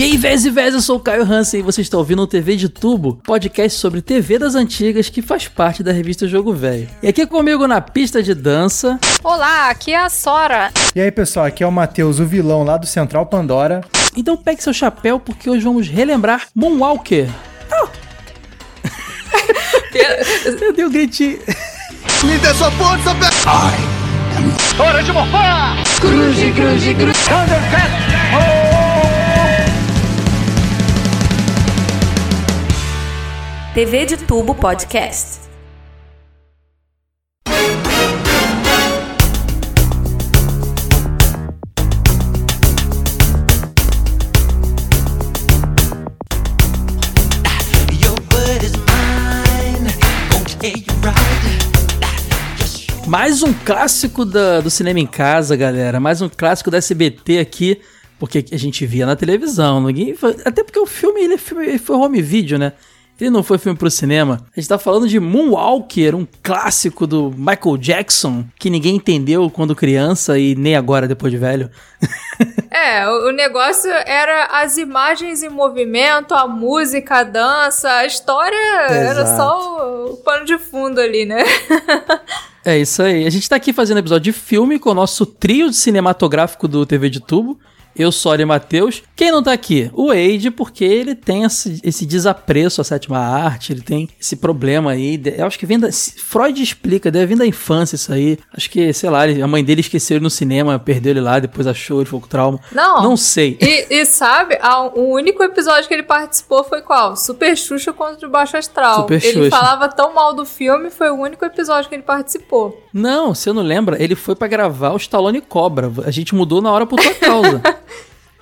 E aí, vez e vez, eu sou o Caio Hansen e você está ouvindo o TV de Tubo, podcast sobre TV das antigas que faz parte da revista Jogo Velho. E aqui comigo na pista de dança. Olá, aqui é a Sora. E aí, pessoal, aqui é o Matheus, o vilão lá do Central Pandora. Então pegue seu chapéu porque hoje vamos relembrar Moonwalker. Oh. eu dei um gritinho. Me dê sua força, pe... Hora de morfar! Cruze, cruze, cruze. Thundercat! Oh! TV de Tubo Podcast. Mais um clássico da, do cinema em casa, galera. Mais um clássico da SBT aqui, porque a gente via na televisão. Ninguém, até porque o filme ele, é ele foi home video, né? Ele não foi filme pro cinema. A gente tá falando de Moonwalker, um clássico do Michael Jackson, que ninguém entendeu quando criança e nem agora depois de velho. É, o negócio era as imagens em movimento, a música, a dança, a história Exato. era só o pano de fundo ali, né? É isso aí. A gente tá aqui fazendo episódio de filme com o nosso trio cinematográfico do TV de Tubo. Eu, Sória e Matheus. Quem não tá aqui? O Wade, porque ele tem esse, esse, desapreço à sétima arte, ele tem esse problema aí. Eu acho que vem da. Freud explica, deve vir da infância isso aí. Acho que, sei lá, a mãe dele esqueceu ele no cinema, perdeu ele lá, depois achou, ele ficou com trauma. Não. Não sei. E, e sabe, o único episódio que ele participou foi qual? Super Xuxa contra o Baixo Astral. Super ele Xuxa. falava tão mal do filme, foi o único episódio que ele participou. Não, você não lembra? Ele foi para gravar o Stallone Cobra. A gente mudou na hora por tua causa.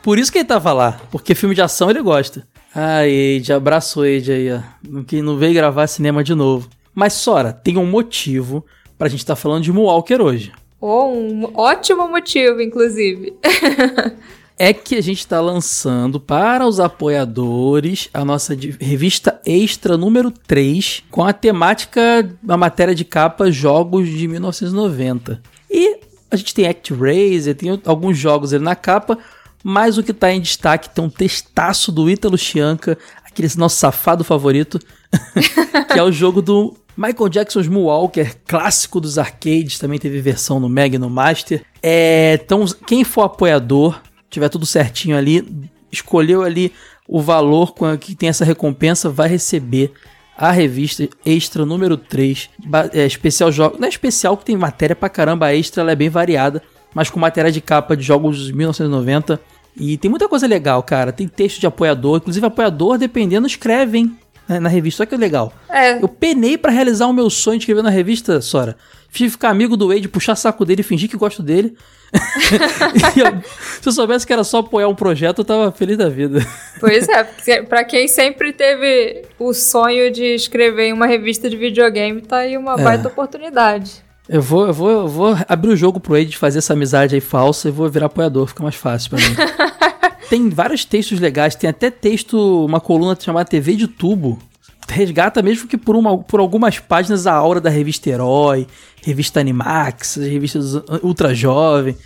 Por isso que ele tava lá, porque filme de ação ele gosta. Ai, Age, abraço Age aí, ó. Que não veio gravar cinema de novo. Mas, Sora, tem um motivo pra gente estar tá falando de Moonwalker hoje. Oh, um ótimo motivo, inclusive. é que a gente está lançando para os apoiadores a nossa revista extra número 3 com a temática, a matéria de capa Jogos de 1990. E a gente tem ActRaiser, tem alguns jogos ali na capa, mas o que está em destaque tem um testaço do Ítalo Chianca, aquele nosso safado favorito, que é o jogo do Michael Jackson's Moonwalker, clássico dos arcades, também teve versão no Mega e no Master. É, então, quem for apoiador, tiver tudo certinho ali, escolheu ali o valor que tem essa recompensa, vai receber a revista extra número 3, é, especial jogo. Não é especial que tem matéria pra caramba, a extra ela é bem variada mas com matéria de capa de jogos de 1990. E tem muita coisa legal, cara. Tem texto de apoiador, inclusive apoiador, dependendo, escrevem né, na revista. Olha que legal. É. Eu penei para realizar o meu sonho de escrever na revista, Sora. Fiz ficar amigo do Wade, puxar saco dele, fingir que gosto dele. eu, se eu soubesse que era só apoiar um projeto, eu tava feliz da vida. Pois é, pra quem sempre teve o sonho de escrever em uma revista de videogame, tá aí uma é. baita oportunidade. Eu vou, eu vou, eu vou abrir o jogo pro Ed fazer essa amizade aí falsa e vou virar apoiador, fica mais fácil para mim. tem vários textos legais, tem até texto, uma coluna chamada TV de Tubo. Resgata mesmo que por, uma, por algumas páginas a aura da revista Herói, revista Animax, as revistas Ultra Jovem,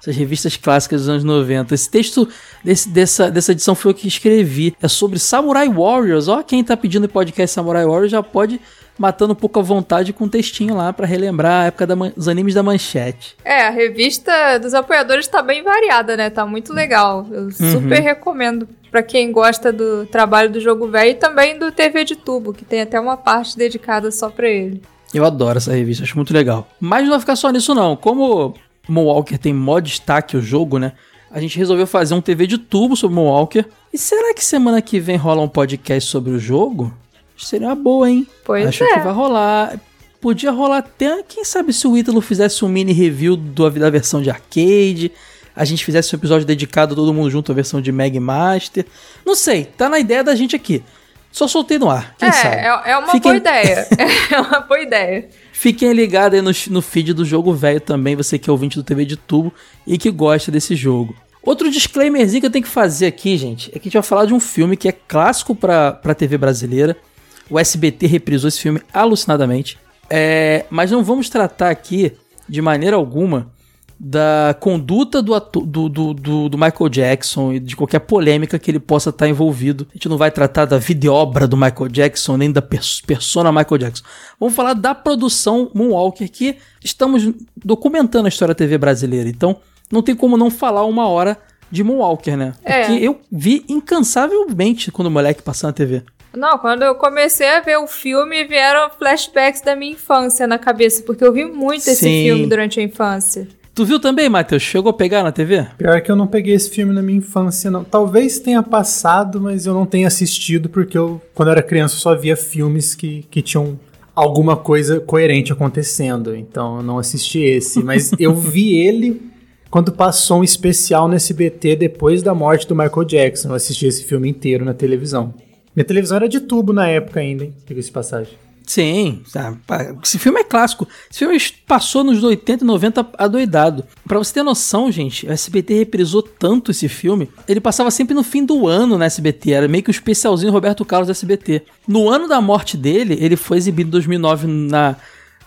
essas revistas clássicas dos anos 90. Esse texto desse, dessa, dessa edição foi eu que escrevi. É sobre Samurai Warriors. Ó, quem tá pedindo o podcast Samurai Warriors já pode matando um pouco a vontade com um textinho lá para relembrar a época dos animes da manchete. É, a revista dos apoiadores tá bem variada, né? Tá muito legal. Eu uhum. super recomendo para quem gosta do trabalho do jogo velho e também do TV de tubo, que tem até uma parte dedicada só para ele. Eu adoro essa revista, acho muito legal. Mas não vai ficar só nisso não. Como Moonwalker tem mó destaque o jogo, né? A gente resolveu fazer um TV de tubo sobre Moonwalker. E será que semana que vem rola um podcast sobre o jogo? Seria uma boa, hein? Pois Acho é. que vai rolar. Podia rolar até, quem sabe se o Ítalo fizesse um mini review do, da versão de arcade, a gente fizesse um episódio dedicado todo mundo junto à versão de Mag Master. Não sei, tá na ideia da gente aqui. Só soltei no ar, quem é, sabe? É, é uma Fiquem... boa ideia. é uma boa ideia. Fiquem ligados aí no, no feed do jogo velho também, você que é ouvinte do TV de tubo e que gosta desse jogo. Outro disclaimerzinho que eu tenho que fazer aqui, gente, é que a gente vai falar de um filme que é clássico pra, pra TV brasileira. O SBT reprisou esse filme alucinadamente. É, mas não vamos tratar aqui, de maneira alguma, da conduta do, do, do, do- do Michael Jackson e de qualquer polêmica que ele possa estar envolvido. A gente não vai tratar da videobra do Michael Jackson, nem da pers- persona Michael Jackson. Vamos falar da produção Moonwalker, que estamos documentando a história da TV brasileira. Então, não tem como não falar uma hora de Moonwalker, né? É. Porque eu vi incansavelmente quando o moleque passou na TV. Não, quando eu comecei a ver o filme, vieram flashbacks da minha infância na cabeça, porque eu vi muito esse Sim. filme durante a infância. Tu viu também, Matheus? Chegou a pegar na TV? Pior que eu não peguei esse filme na minha infância, não. Talvez tenha passado, mas eu não tenha assistido, porque eu, quando eu era criança, só via filmes que, que tinham alguma coisa coerente acontecendo. Então eu não assisti esse. Mas eu vi ele quando passou um especial no SBT depois da morte do Michael Jackson. Eu assisti esse filme inteiro na televisão. Minha televisão era de tubo na época ainda, hein? Diga-se de passagem. Sim, tá, esse filme é clássico. Esse filme passou nos 80 e 90 adoidado. Pra você ter noção, gente, o SBT reprisou tanto esse filme. Ele passava sempre no fim do ano na SBT. Era meio que um especialzinho Roberto Carlos do SBT. No ano da morte dele, ele foi exibido em 2009 na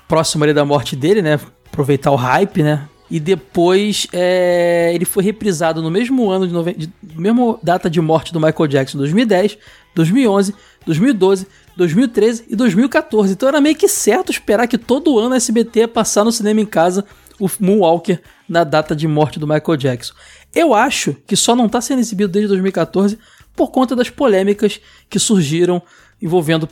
próxima ali da morte dele, né? Aproveitar o hype, né? E depois é, ele foi reprisado no mesmo ano, de, noven... de mesma data de morte do Michael Jackson, 2010, 2011, 2012, 2013 e 2014. Então era meio que certo esperar que todo ano a SBT ia passar no cinema em casa o Moonwalker na data de morte do Michael Jackson. Eu acho que só não está sendo exibido desde 2014 por conta das polêmicas que surgiram envolvendo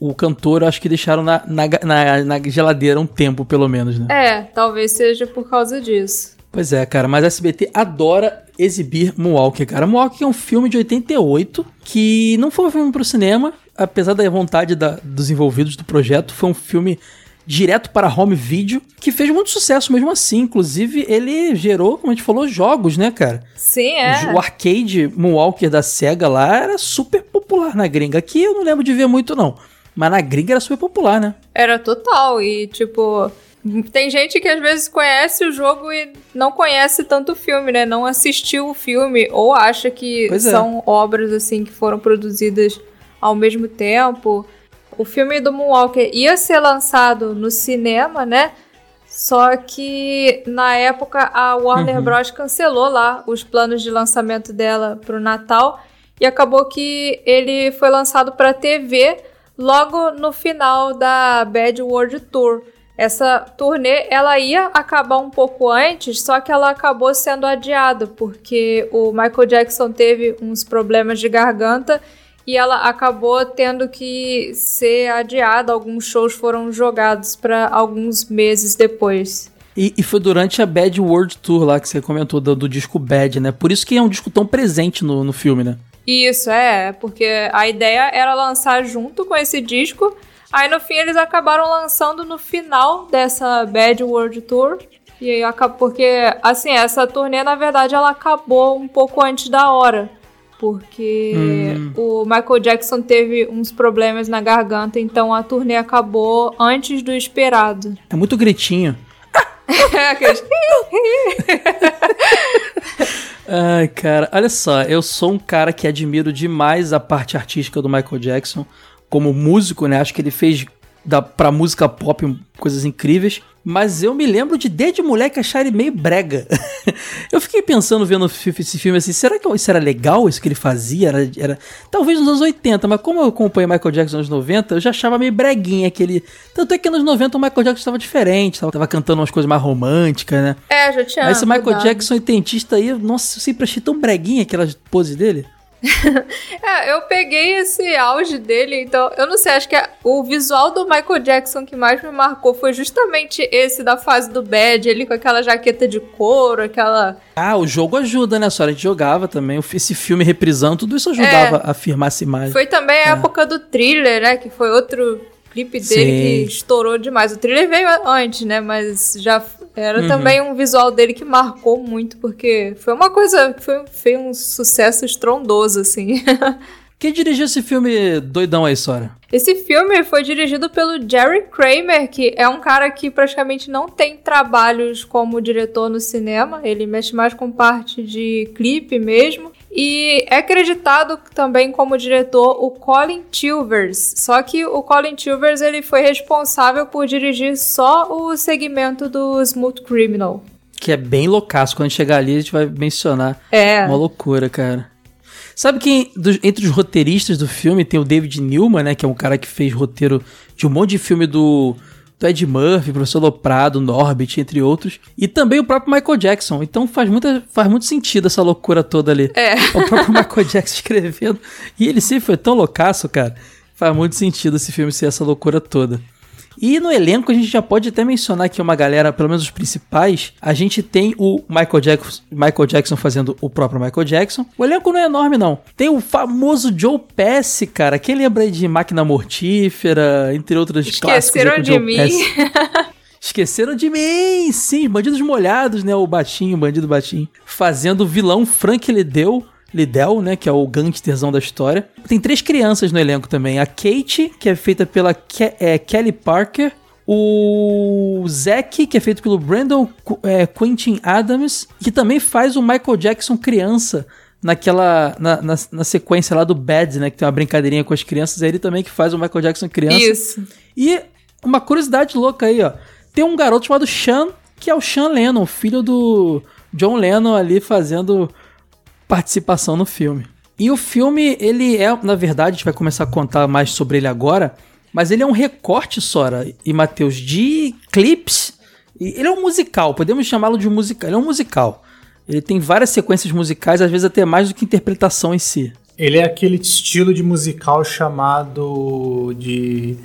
o, o cantor. Acho que deixaram na, na, na- na geladeira um tempo, pelo menos, né? É, talvez seja por causa disso. Pois é, cara, mas a SBT adora exibir Moonwalker, cara. Moonwalker é um filme de 88 que não foi um filme pro cinema, apesar da vontade da- dos envolvidos do projeto, foi um filme direto para home video, que fez muito sucesso mesmo assim. Inclusive, ele gerou, como a gente falou, jogos, né, cara? Sim, é. O arcade Moonwalker da SEGA lá era super popular na gringa. Aqui eu não lembro de ver muito, não. Mas na gringa era super popular, né? Era total. E, tipo, tem gente que às vezes conhece o jogo e não conhece tanto o filme, né? Não assistiu o filme ou acha que Pois é. são obras, assim, que foram produzidas ao mesmo tempo. O filme do Moonwalker ia ser lançado no cinema, né? Só que na época a Warner Bros. cancelou lá os planos de lançamento dela pro Natal e acabou que ele foi lançado para TV logo no final da Bad World Tour. Essa turnê ela ia acabar um pouco antes, só que ela acabou sendo adiada porque o Michael Jackson teve uns problemas de garganta e ela acabou tendo que ser adiada. Alguns shows foram jogados para alguns meses depois. E, e foi durante a Bad World Tour lá que você comentou do, do disco Bad, né? Por isso que é um disco tão presente no, no filme, né? Isso, é, porque a ideia era lançar junto com esse disco. Aí no fim eles acabaram lançando no final dessa Bad World Tour. E aí acabou porque assim, essa turnê na verdade ela acabou um pouco antes da hora, porque o Michael Jackson teve uns problemas na garganta, então a turnê acabou antes do esperado. É muito gritinho. Ai, cara, olha só, eu sou um cara que admiro demais a parte artística do Michael Jackson. Como músico, né? Acho que ele fez da, pra música pop coisas incríveis. Mas eu me lembro de desde moleque achar ele meio brega. eu fiquei pensando vendo esse filme assim, será que isso era legal, isso que ele fazia? Era, era- Talvez nos anos 80, mas como eu acompanhei Michael Jackson nos anos 90, eu já achava meio breguinha aquele. Tanto é que nos 90 o Michael Jackson estava diferente, tava, tava cantando umas coisas mais românticas, né? É, já tinha. Aí esse Michael mudado. Jackson intentista aí, nossa, eu sempre achei tão breguinha aquela pose dele. É, eu peguei esse auge dele, então eu não sei, acho que o visual do Michael Jackson que mais me marcou foi justamente esse da fase do Bad, ele com aquela jaqueta de couro, aquela. Ah, o jogo ajuda, né? Só a gente jogava também. Esse filme reprisando, tudo isso ajudava a afirmar essa imagem. É. Foi também a época do thriller, né? Que foi outro clipe dele Sim. que estourou demais. O thriller veio antes, né? Mas já era Uhum. também um visual dele que marcou muito, porque foi uma coisa. Foi, foi um sucesso estrondoso, assim. Quem dirigiu esse filme doidão aí, Sora? Esse filme foi dirigido pelo Jerry Kramer, que é um cara que praticamente não tem trabalhos como diretor no cinema. Ele mexe mais com parte de clipe mesmo. E é acreditado também como diretor o Colin Chilvers. Só que o Colin Chilvers ele foi responsável por dirigir só o segmento do Smooth Criminal. Que é bem loucaço. Quando chegar ali, a gente vai mencionar. É. Uma loucura, cara. Sabe quem, dos- entre os roteiristas do filme, tem o David Newman, né? Que é um cara que fez roteiro de um monte de filme do, do Ed Murphy, Professor Loprado, Norbit, entre outros. E também o próprio Michael Jackson. Então faz, muita, faz muito sentido essa loucura toda ali. É. O próprio Michael Jackson escrevendo. E ele sempre foi tão loucaço, cara. Faz muito sentido esse filme ser essa loucura toda. E no elenco a gente já pode até mencionar aqui uma galera, pelo menos os principais. A gente tem o Michael Jackson, Michael Jackson fazendo o próprio Michael Jackson. O elenco não é enorme, não. Tem o famoso Joe Pesci, cara. Quem lembra aí de Máquina Mortífera, entre outros clássicos Esqueceram de mim. Pesci. Esqueceram de mim, sim, Bandidos Molhados, né? O Batinho, o Bandido Batinho. Fazendo o vilão Frank Liddell, Liddell, né? Que é o gangsterzão da história. Tem três crianças no elenco também. A Kate, que é feita pela Ke- é, Kelly Parker. O Zack, que é feito pelo Brandon é, Quentin Adams. Que também faz o Michael Jackson criança. Naquela. Na, na, na sequência lá do Bad, né? Que tem uma brincadeirinha com as crianças. É ele também que faz o Michael Jackson criança. Isso. E uma curiosidade louca aí, ó. Tem um garoto chamado Sean, que é o Sean Lennon, filho do John Lennon ali fazendo participação no filme. E o filme, ele é, na verdade, a gente vai começar a contar mais sobre ele agora, mas ele é um recorte, Sora e Matheus, de clips. Ele é um musical, podemos chamá-lo de um musical. Ele é um musical. Ele tem várias sequências musicais, às vezes até mais do que interpretação em si. Ele é aquele estilo de musical chamado de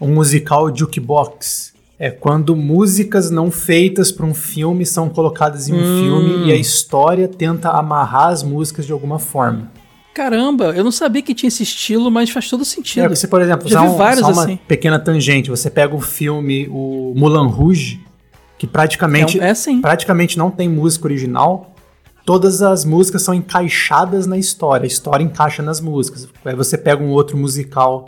um musical jukebox. É quando músicas não feitas para um filme são colocadas em um Hum. filme e a história tenta amarrar as músicas de alguma forma. Caramba, eu não sabia que tinha esse estilo, mas faz todo sentido. É, você, por exemplo, Já usar um- vários só uma assim. pequena tangente, você pega o filme o Mulan Rouge, que praticamente, É é, sim. praticamente não tem música original. Todas as músicas são encaixadas na história, a história encaixa nas músicas. Aí você pega um outro musical,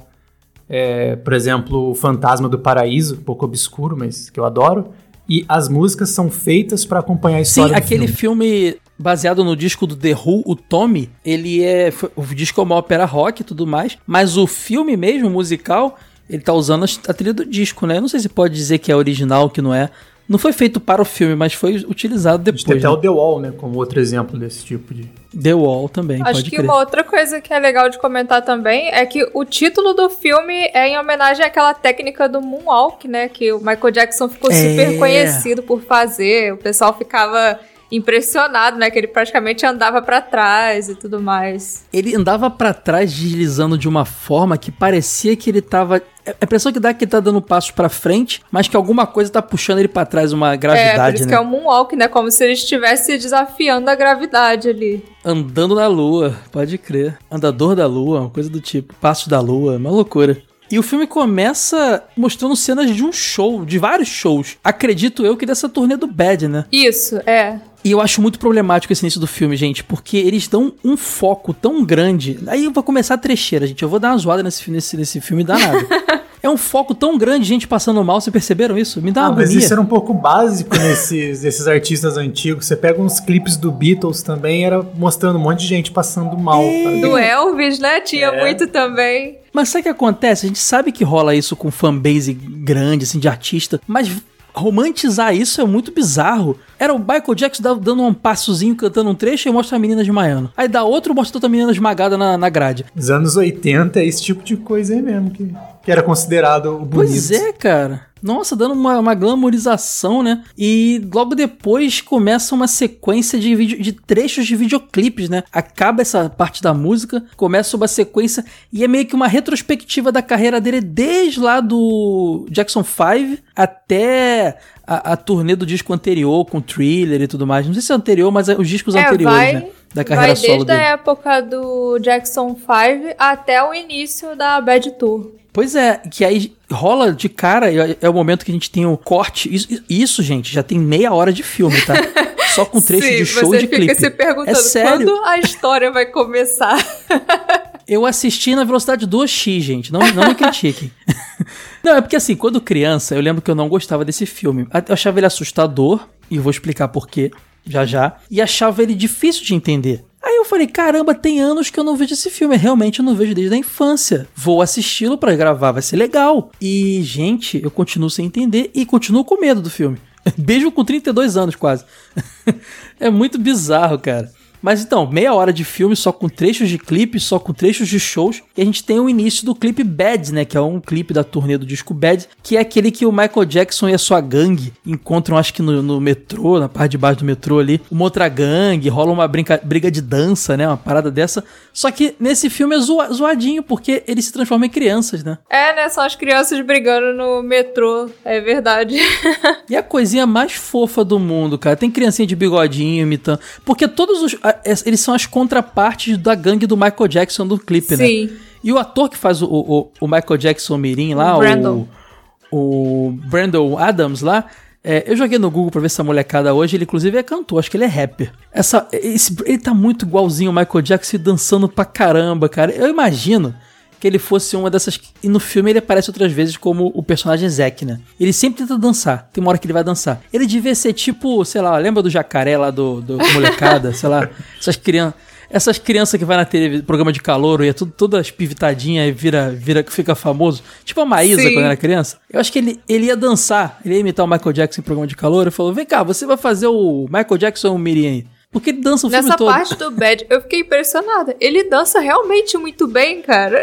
é, por exemplo, o Fantasma do Paraíso, um pouco obscuro, mas que eu adoro. E as músicas são feitas para acompanhar a Sim, história do aquele filme. filme. baseado no disco do The Who, o Tommy, ele é. O disco é uma ópera rock e tudo mais, mas o filme mesmo, musical, ele tá usando a trilha do disco, né? Eu não sei se pode dizer que é original, que não é. Não foi feito para o filme, mas foi utilizado gente tem depois. até né? o The Wall, né, como outro exemplo desse tipo de... The Wall também, Acho pode que crer. uma outra coisa que é legal de comentar também é que o título do filme é em homenagem àquela técnica do moonwalk, né? Que o Michael Jackson ficou É. super conhecido por fazer. O pessoal ficava impressionado, né? Que ele praticamente andava pra trás e tudo mais. Ele andava pra trás deslizando de uma forma que parecia que ele tava. A impressão que dá é que ele tá dando passos pra frente, mas que alguma coisa tá puxando ele pra trás, uma é, por gravidade, isso né? que é o moonwalk, né? Como se ele estivesse desafiando a gravidade ali. Andando na lua, pode crer. Andador da lua, uma coisa do tipo. Passos da lua, uma loucura. E o filme começa mostrando cenas de um show, de vários shows. Acredito eu que dessa turnê do Bad, né? Isso, é. E eu acho muito problemático esse início do filme, gente, porque eles dão um foco tão grande. Aí eu vou começar a trecheira, gente. Eu vou dar uma zoada nesse, nesse, nesse filme danado. é um foco tão grande, gente passando mal. Vocês perceberam isso? Me dá Ah, uma mas agonia. isso era um pouco básico nesses, nesses artistas antigos. Você pega uns clipes do Beatles também, era mostrando um monte de gente passando mal. sabe? Do Elvis, né? Tinha É. muito também. Mas sabe o que acontece? A gente sabe que rola isso com fanbase grande, assim, de artista, mas romantizar isso é muito bizarro. Era o Michael Jackson dando- um passozinho, cantando um trecho e mostra a menina desmaiando. Aí dá outro, mostra outra menina esmagada na, na grade. Nos anos 80 é esse tipo de coisa aí mesmo, que, que era considerado o bonito. Pois é, cara. Nossa, dando uma, uma glamorização, né? E logo depois começa uma sequência de, vídeo, de trechos de videoclipes, né? Acaba essa parte da música, começa uma sequência e é meio que uma retrospectiva da carreira dele desde lá do Jackson 5 até a, a turnê do disco anterior com Thriller e tudo mais. Não sei se é anterior, mas é os discos É, anteriores, vai, né? Da carreira vai solo desde a época do Jackson 5 até o início da Bad Tour. Pois é, que aí rola de cara, é, é o momento que a gente tem o corte. Isso, isso, gente, já tem meia hora de filme, tá? Só com trecho Sim, de show você de fica clipe. se perguntando é sério. quando a história vai começar. Eu assisti na velocidade 2x, gente. Não, não me critiquem. não, é porque assim, quando criança, eu lembro que eu não gostava desse filme. Eu achava ele assustador, e eu vou explicar por quê já já. E achava ele difícil de entender. Aí eu falei, caramba, tem anos que eu não vejo esse filme. Realmente eu não vejo desde a infância. Vou assisti-lo pra gravar, vai ser legal. E, gente, eu continuo sem entender e continuo com medo do filme. Beijo com 32 anos quase. é muito bizarro, cara. Mas então, meia hora de filme só com trechos de clipe, só com trechos de shows. E a gente tem o início do clipe Bad, né? Que é um clipe da turnê do disco Bad, que é aquele que o Michael Jackson e a sua gangue encontram, acho que no, no metrô, na parte de baixo do metrô ali, uma outra gangue, rola uma brinca, briga de dança, né? Uma parada dessa. Só que nesse filme é zoa, zoadinho, porque ele se transforma em crianças, né? É, né? São as crianças brigando no metrô, é verdade. e a coisinha mais fofa do mundo, cara. Tem criancinha de bigodinho imitando. Porque todos os eles são as contrapartes da gangue do Michael Jackson do clipe, né? Sim. E o ator que faz o, o, o Michael Jackson Mirim lá, o, o Brandon Adams lá, é, eu joguei no Google pra ver essa molecada hoje, ele inclusive é cantor, acho que ele é rapper. Essa, esse, ele tá muito igualzinho ao Michael Jackson dançando pra caramba, cara. Eu imagino que ele fosse uma dessas. E no filme ele aparece outras vezes como o personagem Zack, né? Ele sempre tenta dançar. Tem uma hora que ele vai dançar. Ele devia ser tipo, sei lá, lembra do jacaré lá do, do molecada? sei lá, essas crianças. Essas crianças que vai na TV, programa de calor e é tudo, todas pivitadinha e vira, vira, fica famoso. Tipo a Maísa Sim. quando era criança. Eu acho que ele, ele ia dançar, ele ia imitar o Michael Jackson em programa de calor e falou: Vem cá, você vai fazer o Michael Jackson ou o Mirim aí. Porque ele dança o Nessa filme todo. Nessa parte do Bad, eu fiquei impressionada. Ele dança realmente muito bem, cara.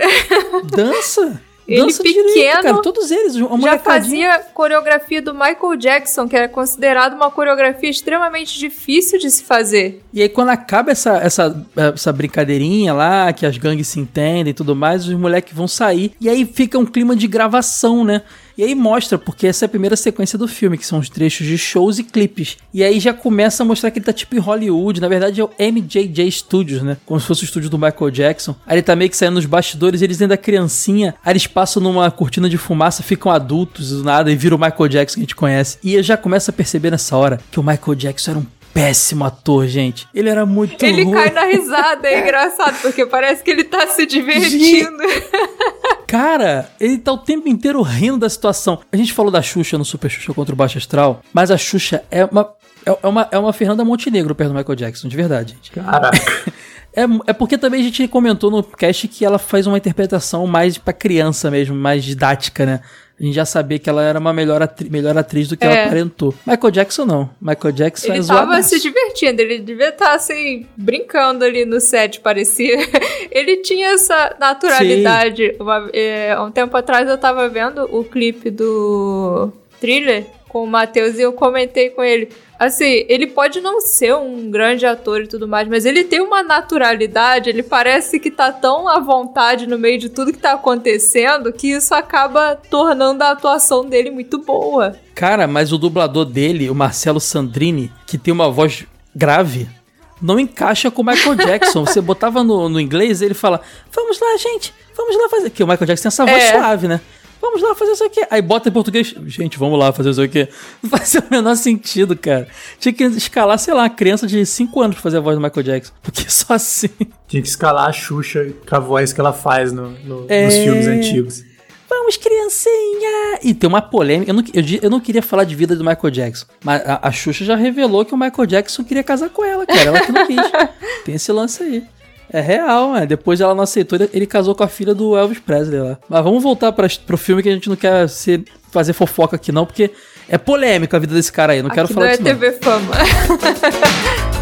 Dança? Ele dança pequeno, direito, cara. Todos eles. já fazia coreografia do Michael Jackson, que era considerado uma coreografia extremamente difícil de se fazer. E aí, quando acaba essa, essa, essa brincadeirinha lá, que as gangues se entendem e tudo mais, os moleques vão sair. E aí fica um clima de gravação, né? E aí mostra, porque essa é a primeira sequência do filme, que são os trechos de shows e clipes. E aí já começa a mostrar que ele tá tipo em Hollywood. Na verdade é o MJJ Studios, né? Como se fosse o estúdio do Michael Jackson. Aí ele tá meio que saindo nos bastidores, eles ainda criancinha. Aí eles passam numa cortina de fumaça, ficam adultos do nada e viram o Michael Jackson que a gente conhece. E eu já começo a perceber nessa hora que o Michael Jackson era um péssimo ator, gente. Ele era muito Ele ruim. cai na risada, é engraçado, porque parece que ele tá se divertindo. Cara, ele tá o tempo inteiro rindo da situação. A gente falou da Xuxa no Super Xuxa contra o Baixo Astral, mas a Xuxa é uma, é, é uma, é uma Fernanda Montenegro perto do Michael Jackson, de verdade, gente. Caraca. É, é porque também a gente comentou no cast que ela faz uma interpretação mais pra criança mesmo, mais didática, né? A gente já sabia que ela era uma melhor, atri melhor atriz do que é. ela aparentou. Michael Jackson não. Michael Jackson ele é Ele tava se divertindo, ele devia estar tá, assim, brincando ali no set, parecia. ele tinha essa naturalidade. Uma, é, um tempo atrás eu tava vendo o clipe do thriller com o Matheus e eu comentei com ele. Assim, ele pode não ser um grande ator e tudo mais, mas ele tem uma naturalidade, ele parece que tá tão à vontade no meio de tudo que tá acontecendo que isso acaba tornando a atuação dele muito boa. Cara, mas o dublador dele, o Marcelo Sandrini, que tem uma voz grave, não encaixa com o Michael Jackson. Você botava no, no inglês, ele fala: Vamos lá, gente, vamos lá fazer. Que o Michael Jackson tem essa voz é. suave, né? Vamos lá fazer isso aqui. Aí bota em português. Gente, vamos lá fazer isso aqui. Não faz o menor sentido, cara. Tinha que escalar, sei lá, uma criança de 5 anos pra fazer a voz do Michael Jackson. Porque só assim. Tinha que escalar a Xuxa com a voz que ela faz no, no, é... nos filmes antigos. Vamos, criancinha! E tem uma polêmica. Eu não, eu, eu não queria falar de vida do Michael Jackson. Mas a, a Xuxa já revelou que o Michael Jackson queria casar com ela, cara. Ela que não quis. tem esse lance aí. É real, né? Depois ela não aceitou, ele casou com a filha do Elvis Presley lá. Mas vamos voltar pra, pro filme que a gente não quer ser, fazer fofoca aqui não, porque é polêmica a vida desse cara aí, não aqui quero falar não é disso é TV Fama.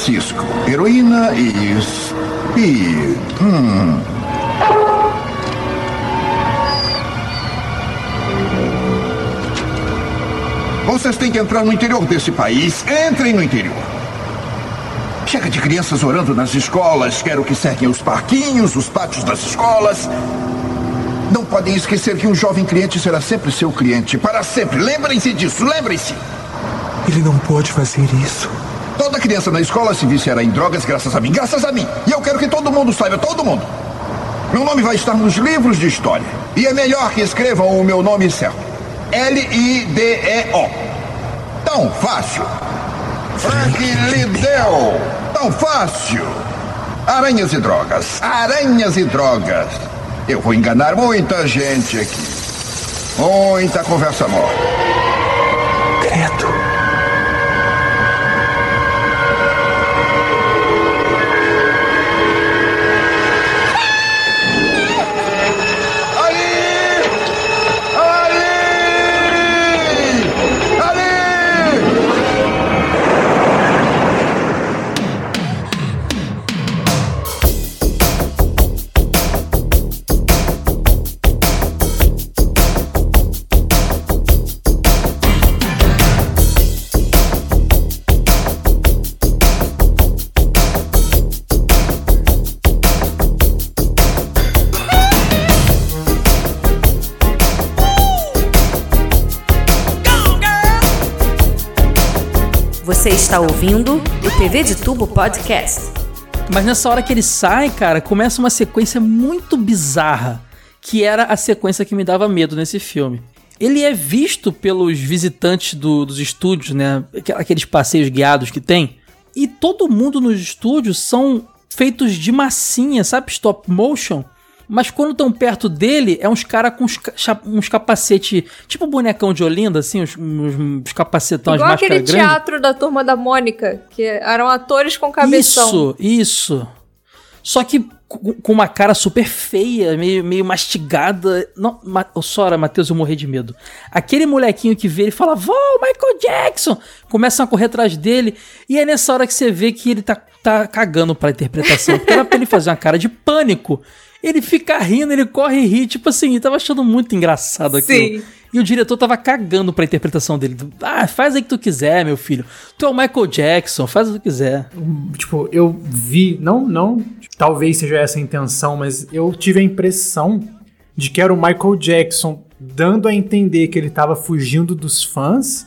Francisco, heroína e. e. Hum. Vocês têm que entrar no interior desse país. Entrem no interior. Chega de crianças orando nas escolas. Quero que cerquem os parquinhos, os pátios das escolas. Não podem esquecer que um jovem cliente será sempre seu cliente. Para sempre. Lembrem-se disso. Lembrem-se. Ele não pode fazer isso. Toda criança na escola se viciará em drogas graças a mim. Graças a mim. E eu quero que todo mundo saiba. Todo mundo. Meu nome vai estar nos livros de história. E é melhor que escrevam o meu nome certo. L-I-D-E-O. Tão fácil. Frank Liddell. Tão fácil. Aranhas e drogas. Aranhas e drogas. Eu vou enganar muita gente aqui. Muita conversa mole. Está ouvindo o TV de Tubo Podcast. Mas nessa hora que ele sai, cara, começa uma sequência muito bizarra, que era a sequência que me dava medo nesse filme. Ele é visto pelos visitantes do- dos estúdios, né? aqu- Aqueles passeios guiados que tem. E todo mundo nos estúdios são feitos de massinha, sabe? Stop motion. Mas quando estão perto dele, é uns caras com uns, uns capacete, tipo bonecão de Olinda, assim, uns, uns, uns capacetão, Igual aquele grandes. teatro da turma da Mônica, que eram atores com cabeção. Isso, isso. Só que com com uma cara super feia, meio, meio mastigada. Não, Ma oh, Sora, Matheus, eu morri de medo. Aquele molequinho que vê ele fala, Vó, Michael Jackson! Começam a correr atrás dele. E é nessa hora que você vê que ele tá, tá cagando pra interpretação. Porque era pra ele fazer uma cara de pânico. Ele fica rindo, ele corre e ri. Tipo assim, ele tava achando muito engraçado aquilo. Sim. E o diretor tava cagando pra interpretação dele. Ah, faz aí que tu quiser, meu filho. Tu é o Michael Jackson, faz o que tu quiser. Tipo, eu vi, não, não, talvez seja essa a intenção, mas eu tive a impressão de que era o Michael Jackson dando a entender que ele tava fugindo dos fãs,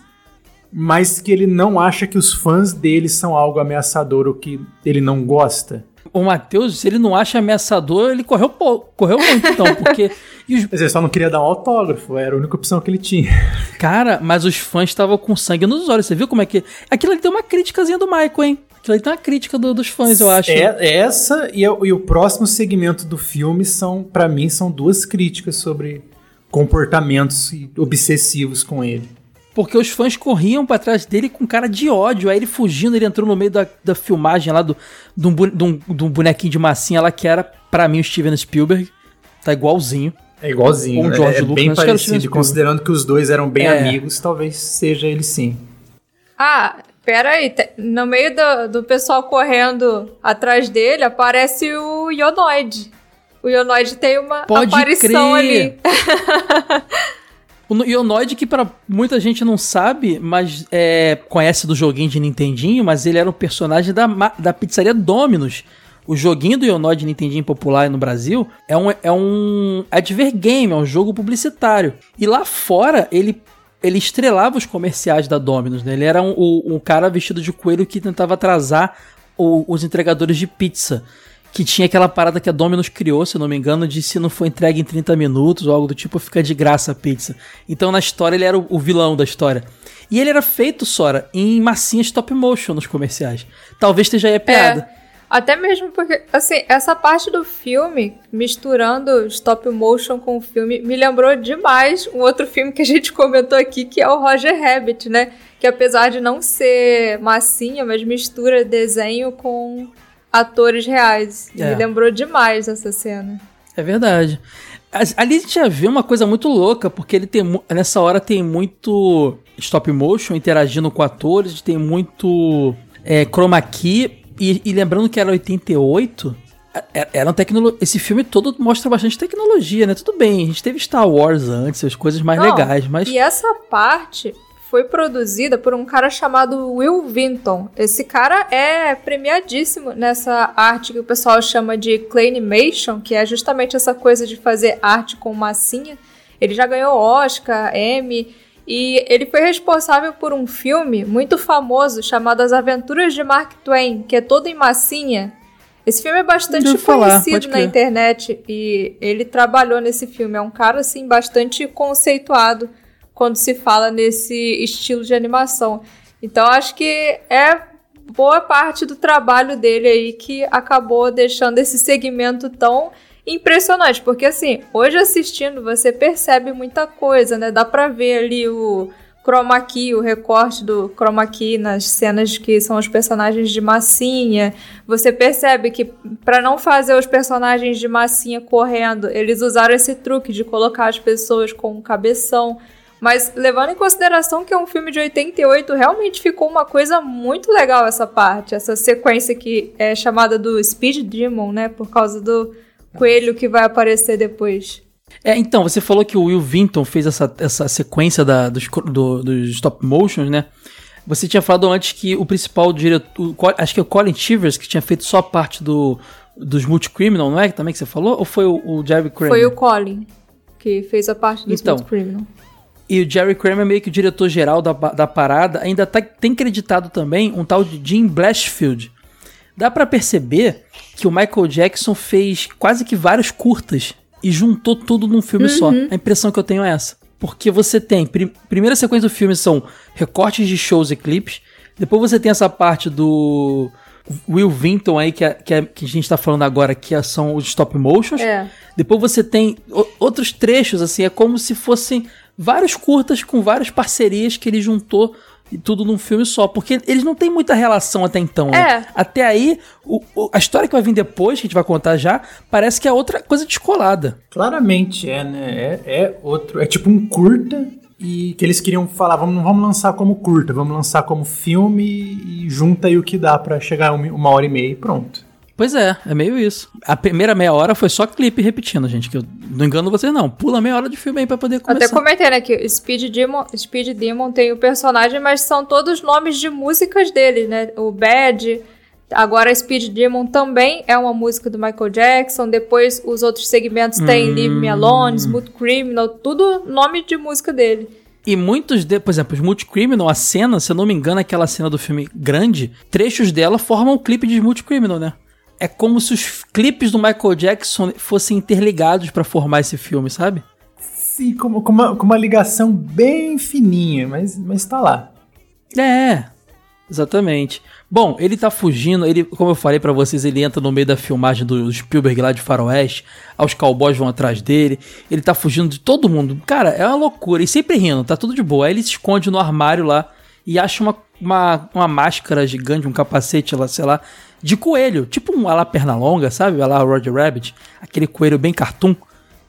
mas que ele não acha que os fãs dele são algo ameaçador ou que ele não gosta. O Matheus, se ele não acha ameaçador, ele correu pouco. Correu muito, então, porque. os- Mas ele só não queria dar um autógrafo, era a única opção que ele tinha. cara, mas os fãs estavam com sangue nos olhos. Você viu como é que. Aquilo ali tem uma criticazinha do Michael, hein? Aquilo ali tem uma crítica do- dos fãs, eu acho. É, essa e, o- e o próximo segmento do filme são, pra mim, são duas críticas sobre comportamentos obsessivos com ele. Porque os fãs corriam pra trás dele com cara de ódio. Aí ele fugindo, ele entrou no meio da, da filmagem lá do, um, um- de um bonequinho de massinha lá que era, pra mim, o Steven Spielberg. Tá igualzinho. É igualzinho, né? George é Lucas, bem acho que era o parecido. Considerando que os dois eram bem É. amigos, talvez seja ele sim. Ah, pera aí. No meio do, do pessoal correndo atrás dele, aparece o Ionoid. O Ionoid tem uma Pode aparição crer. ali. O Ionoid, que pra muita gente não sabe, mas é, conhece do joguinho de Nintendinho, mas ele era um personagem da, da pizzaria Domino's. O joguinho do Ionoid Nintendinho popular no Brasil é um, é um adver game, é um jogo publicitário. E lá fora, ele, ele estrelava os comerciais da Domino's, né? Ele era um, um, um cara vestido de coelho que tentava atrasar o- os entregadores de pizza que tinha aquela parada que a Domino's criou, se não me engano, de se não for entregue em 30 minutos ou algo do tipo, fica de graça a pizza. Então na história ele era o, vilão da história. E ele era feito, Sora, em massinha stop motion nos comerciais. Talvez esteja aí a piada. É, até mesmo porque, assim, essa parte do filme, misturando stop motion com o filme, me lembrou demais um outro filme que a gente comentou aqui, que é o Roger Rabbit, né? Que apesar de não ser massinha, mas mistura desenho com atores reais. É. Me lembrou demais essa cena. É verdade. Ali a gente já vê uma coisa muito louca, porque ele tem nessa hora tem muito stop motion interagindo com atores, tem muito é, chroma key, e, e lembrando que era 88, é- era uma tecnologia. Esse filme todo mostra bastante tecnologia, né? Tudo bem, a gente teve Star Wars antes, as coisas mais Não, legais, mas. E essa parte foi produzida por um cara chamado Will Vinton. Esse cara é premiadíssimo nessa arte que o pessoal chama de claymation, que é justamente essa coisa de fazer arte com massinha. Ele já ganhou Oscar, Emmy, e ele foi responsável por um filme muito famoso chamado As Aventuras de Mark Twain, que é todo em massinha. Esse filme é bastante falar, conhecido na internet e ele trabalhou nesse filme. É um cara assim bastante conceituado quando se fala nesse estilo de animação. Então acho que é boa parte do trabalho dele aí que acabou deixando esse segmento tão impressionante, porque assim, hoje assistindo você percebe muita coisa, né? Dá pra ver ali o chroma key, o recorte do chroma key nas cenas que são os personagens de massinha. Você percebe que pra não fazer os personagens de massinha correndo, eles usaram esse truque de colocar as pessoas com um cabeção. Mas levando em consideração que é um filme de 88, realmente ficou uma coisa muito legal essa parte, essa sequência que é chamada do Speed Demon, né, por causa do coelho que vai aparecer depois. É, então, você falou que o Will Vinton fez essa, essa sequência da, dos, do- dos stop motions, né? Você tinha falado antes que o principal diretor, acho que é o Colin Chivers, que tinha feito só parte do, dos Multicriminal, não é? Também que você falou? Ou foi o, o Jerry Kramer? Foi o Colin que fez a parte do Então. Smooth Criminal. E o Jerry Kramer, meio que o diretor-geral da, da parada, ainda tá, tem creditado também um tal de Jim Blashfield. Dá pra perceber que o Michael Jackson fez quase que vários curtas e juntou tudo num filme só. A impressão que eu tenho é essa. Porque você tem, pri- primeira sequência do filme são recortes de shows e clipes. Depois você tem essa parte do Will Vinton aí, que, é- que, é- que a gente tá falando agora, que é- são os stop motions. É. Depois você tem outros trechos, assim, é como se fossem vários curtas com várias parcerias que ele juntou e tudo num filme só. Porque eles não têm muita relação até então, né? É. Até aí, o- o- a história que vai vir depois, que a gente vai contar já, parece que é outra coisa descolada. Claramente é, né? É, é outro. É tipo um curta e que eles queriam falar, vamos, não vamos lançar como curta, vamos lançar como filme e junta aí o que dá pra chegar uma hora e meia e pronto. Pois é, é meio isso. A primeira meia hora foi só clipe repetindo, gente. Que eu não engano vocês, não. Pula meia hora de filme aí pra poder começar. Até comentei, né, que Speed Demon, Speed Demon tem o personagem, mas são todos nomes de músicas dele, né? O Bad, agora Speed Demon também é uma música do Michael Jackson, depois os outros segmentos tem Hum. Leave Me Alone, Smooth Criminal, tudo nome de música dele. E muitos, de, por exemplo, os Multicriminal, a cena, se eu não me engano, aquela cena do filme grande, trechos dela formam o clipe de Multicriminal, né? É como se os clipes do Michael Jackson fossem interligados pra formar esse filme, sabe? Sim, com, com uma, com uma ligação bem fininha, mas, mas tá lá. É, exatamente. Bom, ele tá fugindo, ele, como eu falei pra vocês, ele entra no meio da filmagem do Spielberg lá de Faroeste, os cowboys vão atrás dele, ele tá fugindo de todo mundo. Cara, é uma loucura, e sempre rindo, tá tudo de boa. Aí ele se esconde no armário lá e acha uma, uma, uma máscara gigante, um capacete lá, sei lá, de coelho, tipo um ala perna longa, sabe? A lá Roger Rabbit, aquele coelho bem cartoon.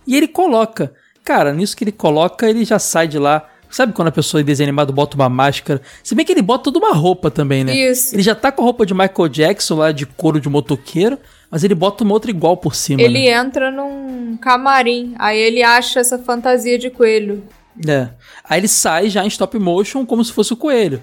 E ele coloca. Cara, nisso que ele coloca, ele já sai de lá. Sabe quando a pessoa em desenho animado bota uma máscara? Se bem que ele bota toda uma roupa também, né? Isso. Ele já tá com a roupa de Michael Jackson lá, de couro de motoqueiro, mas ele bota uma outra igual por cima, Ele né? entra num camarim, aí ele acha essa fantasia de coelho. É. Aí ele sai já em stop motion como se fosse o coelho.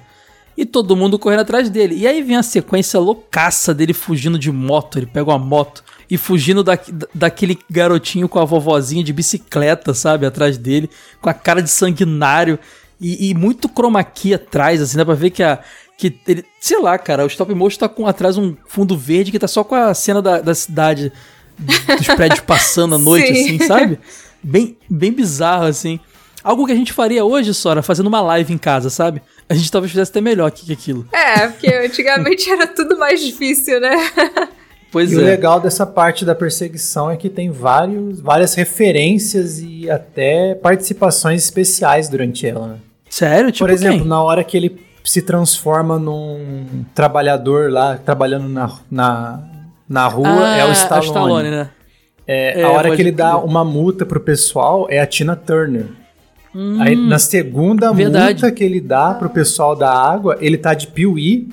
E todo mundo correndo atrás dele. E aí vem a sequência loucaça dele fugindo de moto. Ele pega uma moto e fugindo da, daquele garotinho com a vovozinha de bicicleta, sabe? Atrás dele, com a cara de sanguinário. E, e muito chroma key atrás, assim, dá pra ver que a. Que ele, sei lá, cara, o stop motion tá com atrás um fundo verde que tá só com a cena da, da cidade, dos prédios passando à noite, Sim. assim, sabe? Bem, bem bizarro, assim. Algo que a gente faria hoje, Sora, fazendo uma live em casa, sabe? A gente talvez fizesse até melhor que que aquilo. É, porque antigamente era tudo mais difícil, né? Pois E é. o legal dessa parte da perseguição é que tem vários, várias referências e até participações especiais durante ela. né? Sério? Tipo Por exemplo, quem? na hora que ele se transforma num trabalhador lá, trabalhando na, na, na rua, Ah, é o Stallone. né? É, É, a hora que ele dá uma multa pro pessoal é a Tina Turner. Aí, na segunda Hum, verdade. multa que ele dá pro pessoal da água, ele tá de Pee-wee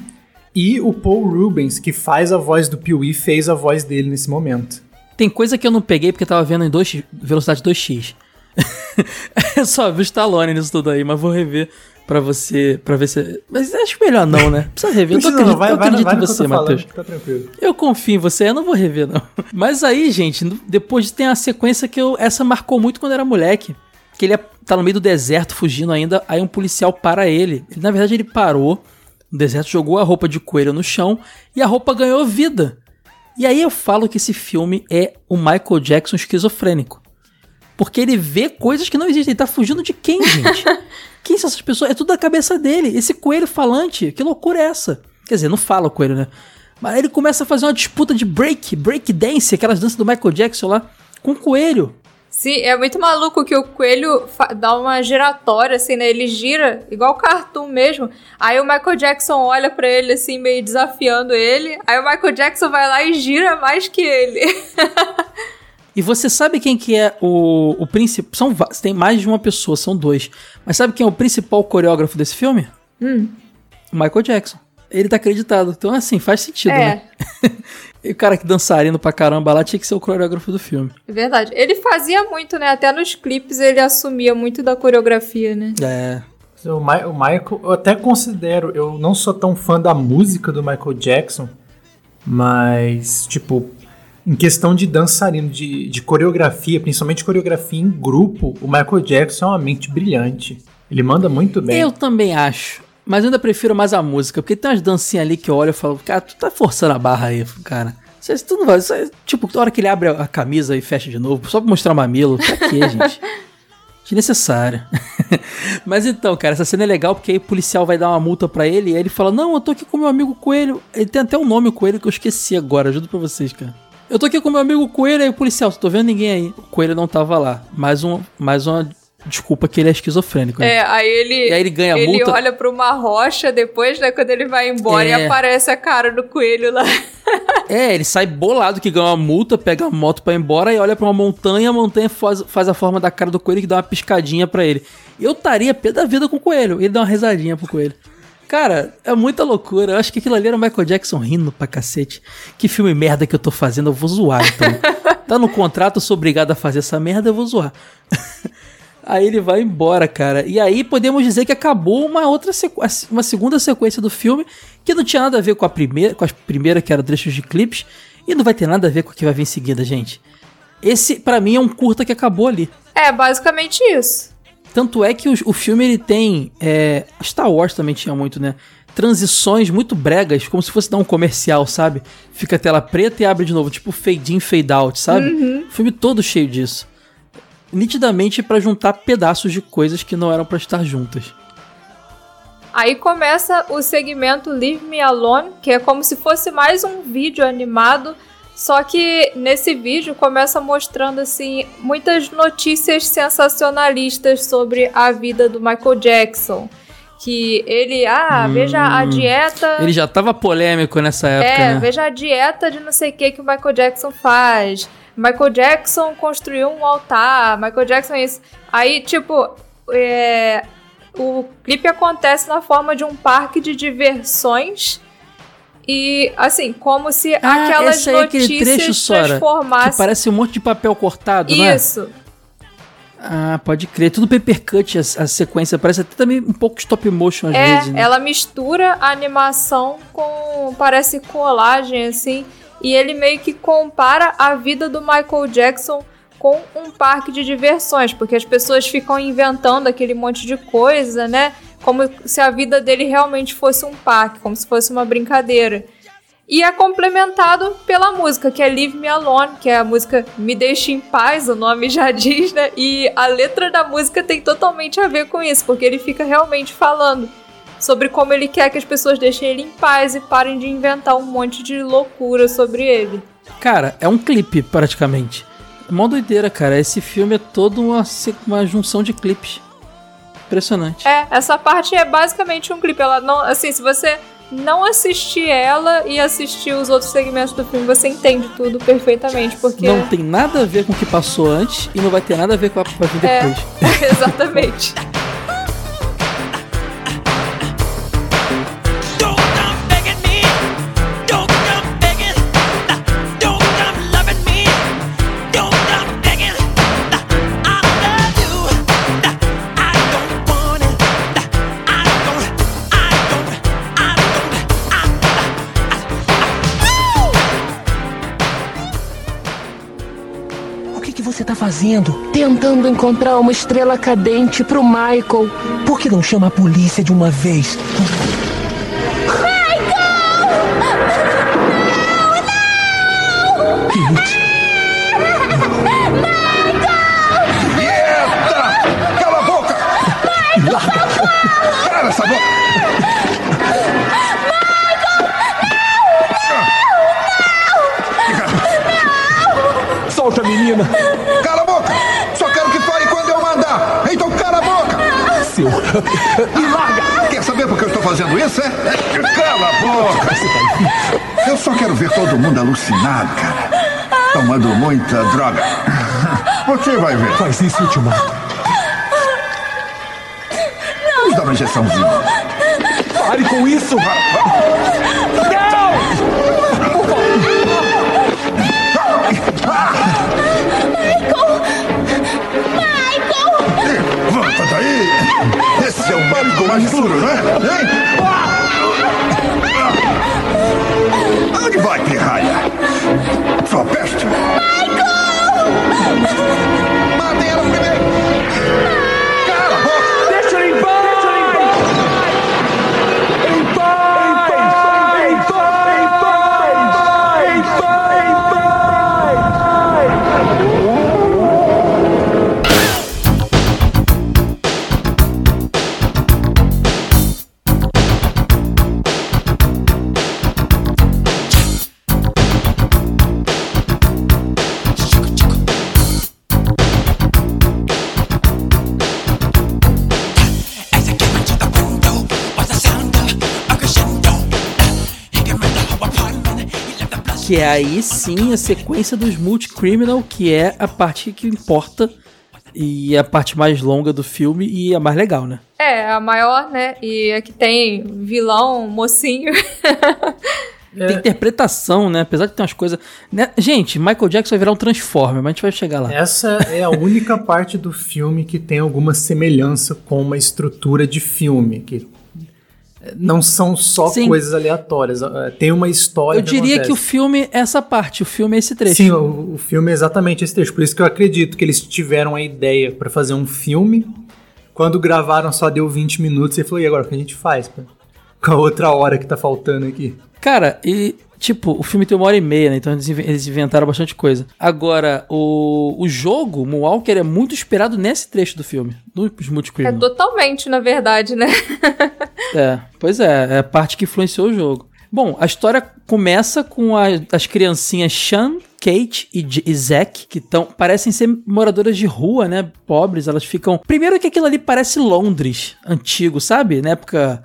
e o Paul Rubens, que faz a voz do Pee-wee, fez a voz dele nesse momento. Tem coisa que eu não peguei porque eu tava vendo em 2, velocidade 2x. eu só vi o Stallone nisso tudo aí, mas vou rever pra você, pra ver se... Mas acho melhor não, né? Precisa rever. Eu tô não, acredito, vai, eu vai, acredito vai em que eu você, Matheus. tá tranquilo. Eu confio em você, eu não vou rever, não. Mas aí, gente, depois tem a sequência que eu. Essa marcou muito quando eu era moleque. Que ele é- tá no meio do deserto fugindo ainda, aí um policial para ele. Ele, na verdade, ele parou no deserto, jogou a roupa de coelho no chão e a roupa ganhou vida. E aí eu falo que esse filme é o Michael Jackson esquizofrênico. Porque ele vê coisas que não existem. Ele tá fugindo de quem, gente? quem são essas pessoas? É tudo da cabeça dele. Esse coelho falante. Que loucura é essa? Quer dizer, não fala o coelho, né? Mas ele começa a fazer uma disputa de break, break dance, aquelas danças do Michael Jackson lá, com o coelho. Sim, é muito maluco que o coelho dá uma giratória, assim, né? Ele gira, igual cartoon mesmo. Aí o Michael Jackson olha pra ele, assim, meio desafiando ele. Aí o Michael Jackson vai lá e gira mais que ele. E você sabe quem que é o, o principal? São tem mais de uma pessoa, são dois. Mas sabe quem é o principal coreógrafo desse filme? O Michael Jackson. Ele tá acreditado. Então, assim, faz sentido, É. né? e o cara que dançarino pra caramba lá tinha que ser o coreógrafo do filme. É verdade. Ele fazia muito, né? Até nos clipes ele assumia muito da coreografia, né? É. O, Mi- o Michael, eu até considero, eu não sou tão fã da música do Michael Jackson, mas, tipo, em questão de dançarino, de, de coreografia, principalmente coreografia em grupo, o Michael Jackson é uma mente brilhante. Ele manda muito bem. Eu também acho. Mas eu ainda prefiro mais a música, porque tem umas dancinhas ali que eu olho e falo, cara, tu tá forçando a barra aí, cara. Isso, isso vai. Isso é, tipo, a hora que ele abre a camisa e fecha de novo, só pra mostrar o mamilo. Pra quê, gente? Desnecessário. Mas então, cara, essa cena é legal porque aí o policial vai dar uma multa pra ele e aí ele fala: Não, eu tô aqui com meu amigo Coelho. Ele tem até um nome, Coelho, que eu esqueci agora. Ajuda pra vocês, cara. Eu tô aqui com meu amigo Coelho aí, o policial, tô vendo ninguém aí. O Coelho não tava lá. Mais, um, mais uma desculpa que ele é esquizofrênico. né? É, aí ele. E aí ele ganha ele multa. olha pra uma rocha depois, né? Quando ele vai embora É. e aparece a cara do coelho lá. É, ele sai bolado que ganha uma multa, pega a moto pra ir embora e olha pra uma montanha, a montanha faz, faz a forma da cara do coelho que dá uma piscadinha pra ele. Eu estaria pé da vida com o coelho, ele dá uma risadinha pro coelho. Cara, é muita loucura. Eu acho que aquilo ali era o Michael Jackson rindo pra cacete. Que filme merda que eu tô fazendo, eu vou zoar então. tá no contrato, eu sou obrigado a fazer essa merda, eu vou zoar. Aí ele vai embora, cara. E aí podemos dizer que acabou uma outra uma segunda sequência do filme que não tinha nada a ver com a primeira, com a primeira que era trechos de clipes e não vai ter nada a ver com o que vai vir em seguida, gente. Esse pra mim é um curta que acabou ali. É, basicamente isso. Tanto é que o, o filme ele tem é, Star Wars também tinha muito, né? Transições muito bregas, como se fosse dar um comercial, sabe? Fica a tela preta e abre de novo, tipo fade in, fade out, sabe? O filme todo cheio disso. Nitidamente pra juntar pedaços de coisas que não eram pra estar juntas. Aí começa o segmento Leave Me Alone, que é como se fosse mais um vídeo animado, só que nesse vídeo começa mostrando assim muitas notícias sensacionalistas sobre a vida do Michael Jackson. Que ele, ah, veja a dieta. Ele já tava polêmico nessa época, É, né? veja a dieta de não sei o que que o Michael Jackson faz. Michael Jackson construiu um altar. Michael Jackson é isso. Aí, tipo, é, o clipe acontece na forma de um parque de diversões. E, assim, como se Ah, aquelas esse aí é notícias trecho, Sora, Que transformassem. parece um monte de papel cortado, né? Isso. Ah, pode crer. Tudo papercut a, a sequência. Parece até também um pouco stop motion às É, vezes, né? ela mistura a animação com. parece colagem, assim. E ele meio que compara a vida do Michael Jackson com um parque de diversões, porque as pessoas ficam inventando aquele monte de coisa, né? Como se a vida dele realmente fosse um parque, como se fosse uma brincadeira. E é complementado pela música, que é Leave Me Alone, que é a música Me Deixe em Paz, o nome já diz, né? E a letra da música tem totalmente a ver com isso, porque ele fica realmente falando sobre como ele quer que as pessoas deixem ele em paz e parem de inventar um monte de loucura sobre ele. Cara, é um clipe, praticamente. É mó doideira, cara. Esse filme é todo uma, uma junção de clipes. Impressionante. É, essa parte é basicamente um clipe. Ela não, assim, se você não assistir ela e assistir os outros segmentos do filme, você entende tudo perfeitamente, porque... Não tem nada a ver com o que passou antes e não vai ter nada a ver com o que vai vir É, depois. exatamente. fazendo? Tentando encontrar uma estrela cadente pro Michael. Por que não chama a polícia de uma vez? Quieta! Me larga! Quer saber por que eu estou fazendo isso, é? Cala a boca! Eu só quero ver todo mundo alucinado, cara. Tomando muita droga. Você vai ver. Faz isso eu te mato. Vamos dar uma injeçãozinha. Pare com isso! Volta mais duro, né? Hein? Onde vai, pirraia? Sua peste! Matem Que é aí sim a sequência dos Multicriminal, que é a parte que importa e a parte mais longa do filme e a mais legal, né? É, a maior, né? E a que tem vilão, mocinho. Tem interpretação, né? Apesar de ter umas coisas. né? Gente, Michael Jackson vai virar um Transformer, mas a gente vai chegar lá. Essa é a única parte do filme que tem alguma semelhança com uma estrutura de filme, que não são só Sim. coisas aleatórias, eh, tem uma história. Eu diria que o filme é essa parte, o filme é esse trecho. Sim, o, o filme é exatamente esse trecho. Por isso que eu acredito que eles tiveram a ideia pra fazer um filme. Quando gravaram só deu 20 minutos e falou: e agora o que a gente faz? pô? Com a outra hora que tá faltando aqui. Cara, e tipo, o filme tem uma hora e meia, né? Então eles inven- eles inventaram bastante coisa. Agora, o, o jogo, Moonwalker, é muito esperado nesse trecho do filme, dos É Multicriminal. totalmente, na verdade, né? É, pois é, é a parte que influenciou o jogo. Bom, a história começa com a- as criancinhas Sean, Kate e, J- e Zack, que tão, parecem ser moradoras de rua, né? Pobres, elas ficam. Primeiro que aquilo ali parece Londres antigo, sabe? Na época.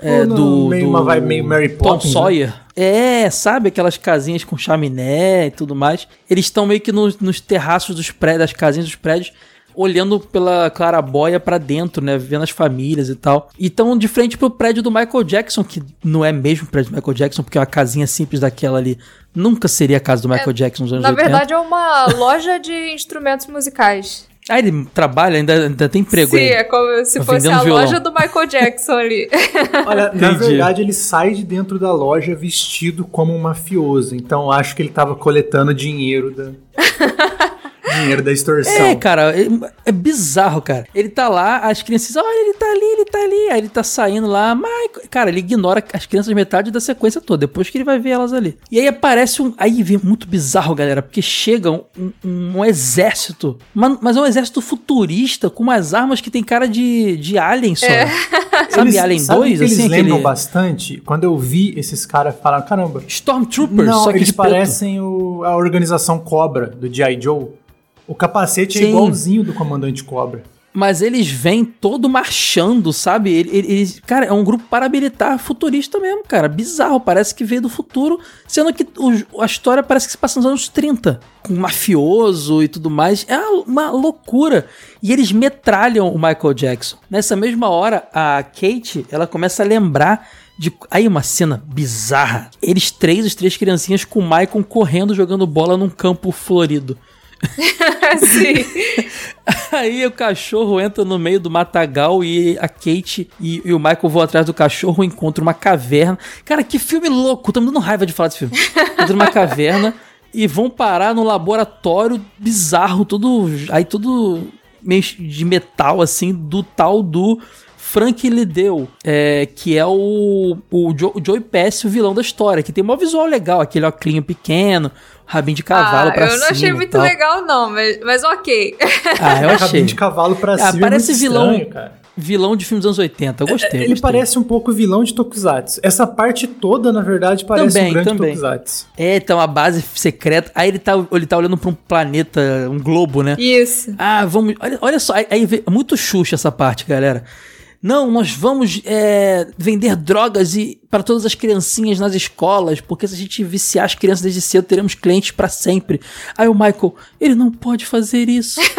é, no- do, meio do uma vibe meio Mary Tom Poppins, né? É, sabe aquelas casinhas com chaminé e tudo mais. Eles estão meio que nos, nos terraços dos prédios, das casinhas dos prédios, olhando pela clarabóia pra dentro, né? Vendo as famílias e tal. E estão de frente pro prédio do Michael Jackson, que não é mesmo o prédio do Michael Jackson, porque é uma casinha simples daquela ali nunca seria a casa do Michael Jackson nos anos Na 80. verdade, é uma loja de instrumentos musicais. Ah, ele trabalha, ainda, ainda tem emprego Sim, aí. é como se Tá fosse a violão. loja do Michael Jackson ali. Olha, na Entendi. verdade ele sai de dentro da loja vestido como um mafioso. Então acho que ele tava coletando dinheiro da. dinheiro da extorsão. É, cara, é, é bizarro, cara. Ele tá lá, as crianças, olha, ele tá ali, ele tá ali. Aí ele tá saindo lá, Michael. Cara, ele ignora as crianças metade da sequência toda, depois que ele vai ver elas ali. E aí aparece um. Aí vem muito bizarro, galera, porque chega um, um- um exército, mas, mas é um exército futurista com umas armas que tem cara de, de alien só. Sabe, Eles- Alien sabe 2? que eles assim, lembram aquele. bastante? Quando eu vi esses caras falaram, caramba. Stormtroopers, Não, só que eles de preto. parecem o- a organização Cobra do G.I. Joe. O capacete é Sim. igualzinho do comandante Cobra. Mas eles vêm todo marchando, sabe? Ele- ele- Eles, cara, é um grupo paramilitar futurista mesmo, cara. Bizarro, parece que veio do futuro, sendo que o- a história parece que se passa nos anos 30. Com mafioso e tudo mais. É uma loucura. E eles metralham o Michael Jackson. Nessa mesma hora, a Kate, ela começa a lembrar de. Aí uma cena bizarra. Eles três, os três criancinhas, com o Michael correndo, jogando bola num campo florido. Sim. Aí o cachorro entra no meio do matagal e a Kate e, e o Michael vão atrás do cachorro, encontram uma caverna. Cara, que filme louco! Tô me dando raiva de falar desse filme. Encontram uma caverna e vão parar no laboratório bizarro, tudo. Aí tudo meio de metal, assim, do tal do. Frank Liddell, é, que é o, o, Jo- o Joey Pesci, o vilão da história, que tem um visual legal, aquele óculos pequeno, rabinho de cavalo ah, pra eu cima. não achei muito tal. legal, não, mas, mas ok. Ah, eu achei. Cabinho de cavalo pra Ah, cima. é parece muito vilão, estranho, cara. vilão de filmes dos anos 80. Eu gostei. eu Ele gostei. parece um pouco vilão de Tokusatsu. Essa parte toda, na verdade, parece Também, um grande também. Tokusatsu. É, então a base secreta. Aí ele tá, ele tá olhando pra um planeta, um globo, né? Isso. Ah, vamos. Olha, olha só, aí, aí é muito xuxa essa parte, galera. Não, nós vamos é, vender drogas e para todas as criancinhas nas escolas, porque se a gente viciar as crianças desde cedo, teremos clientes pra sempre. Aí o Michael, ele não pode fazer isso.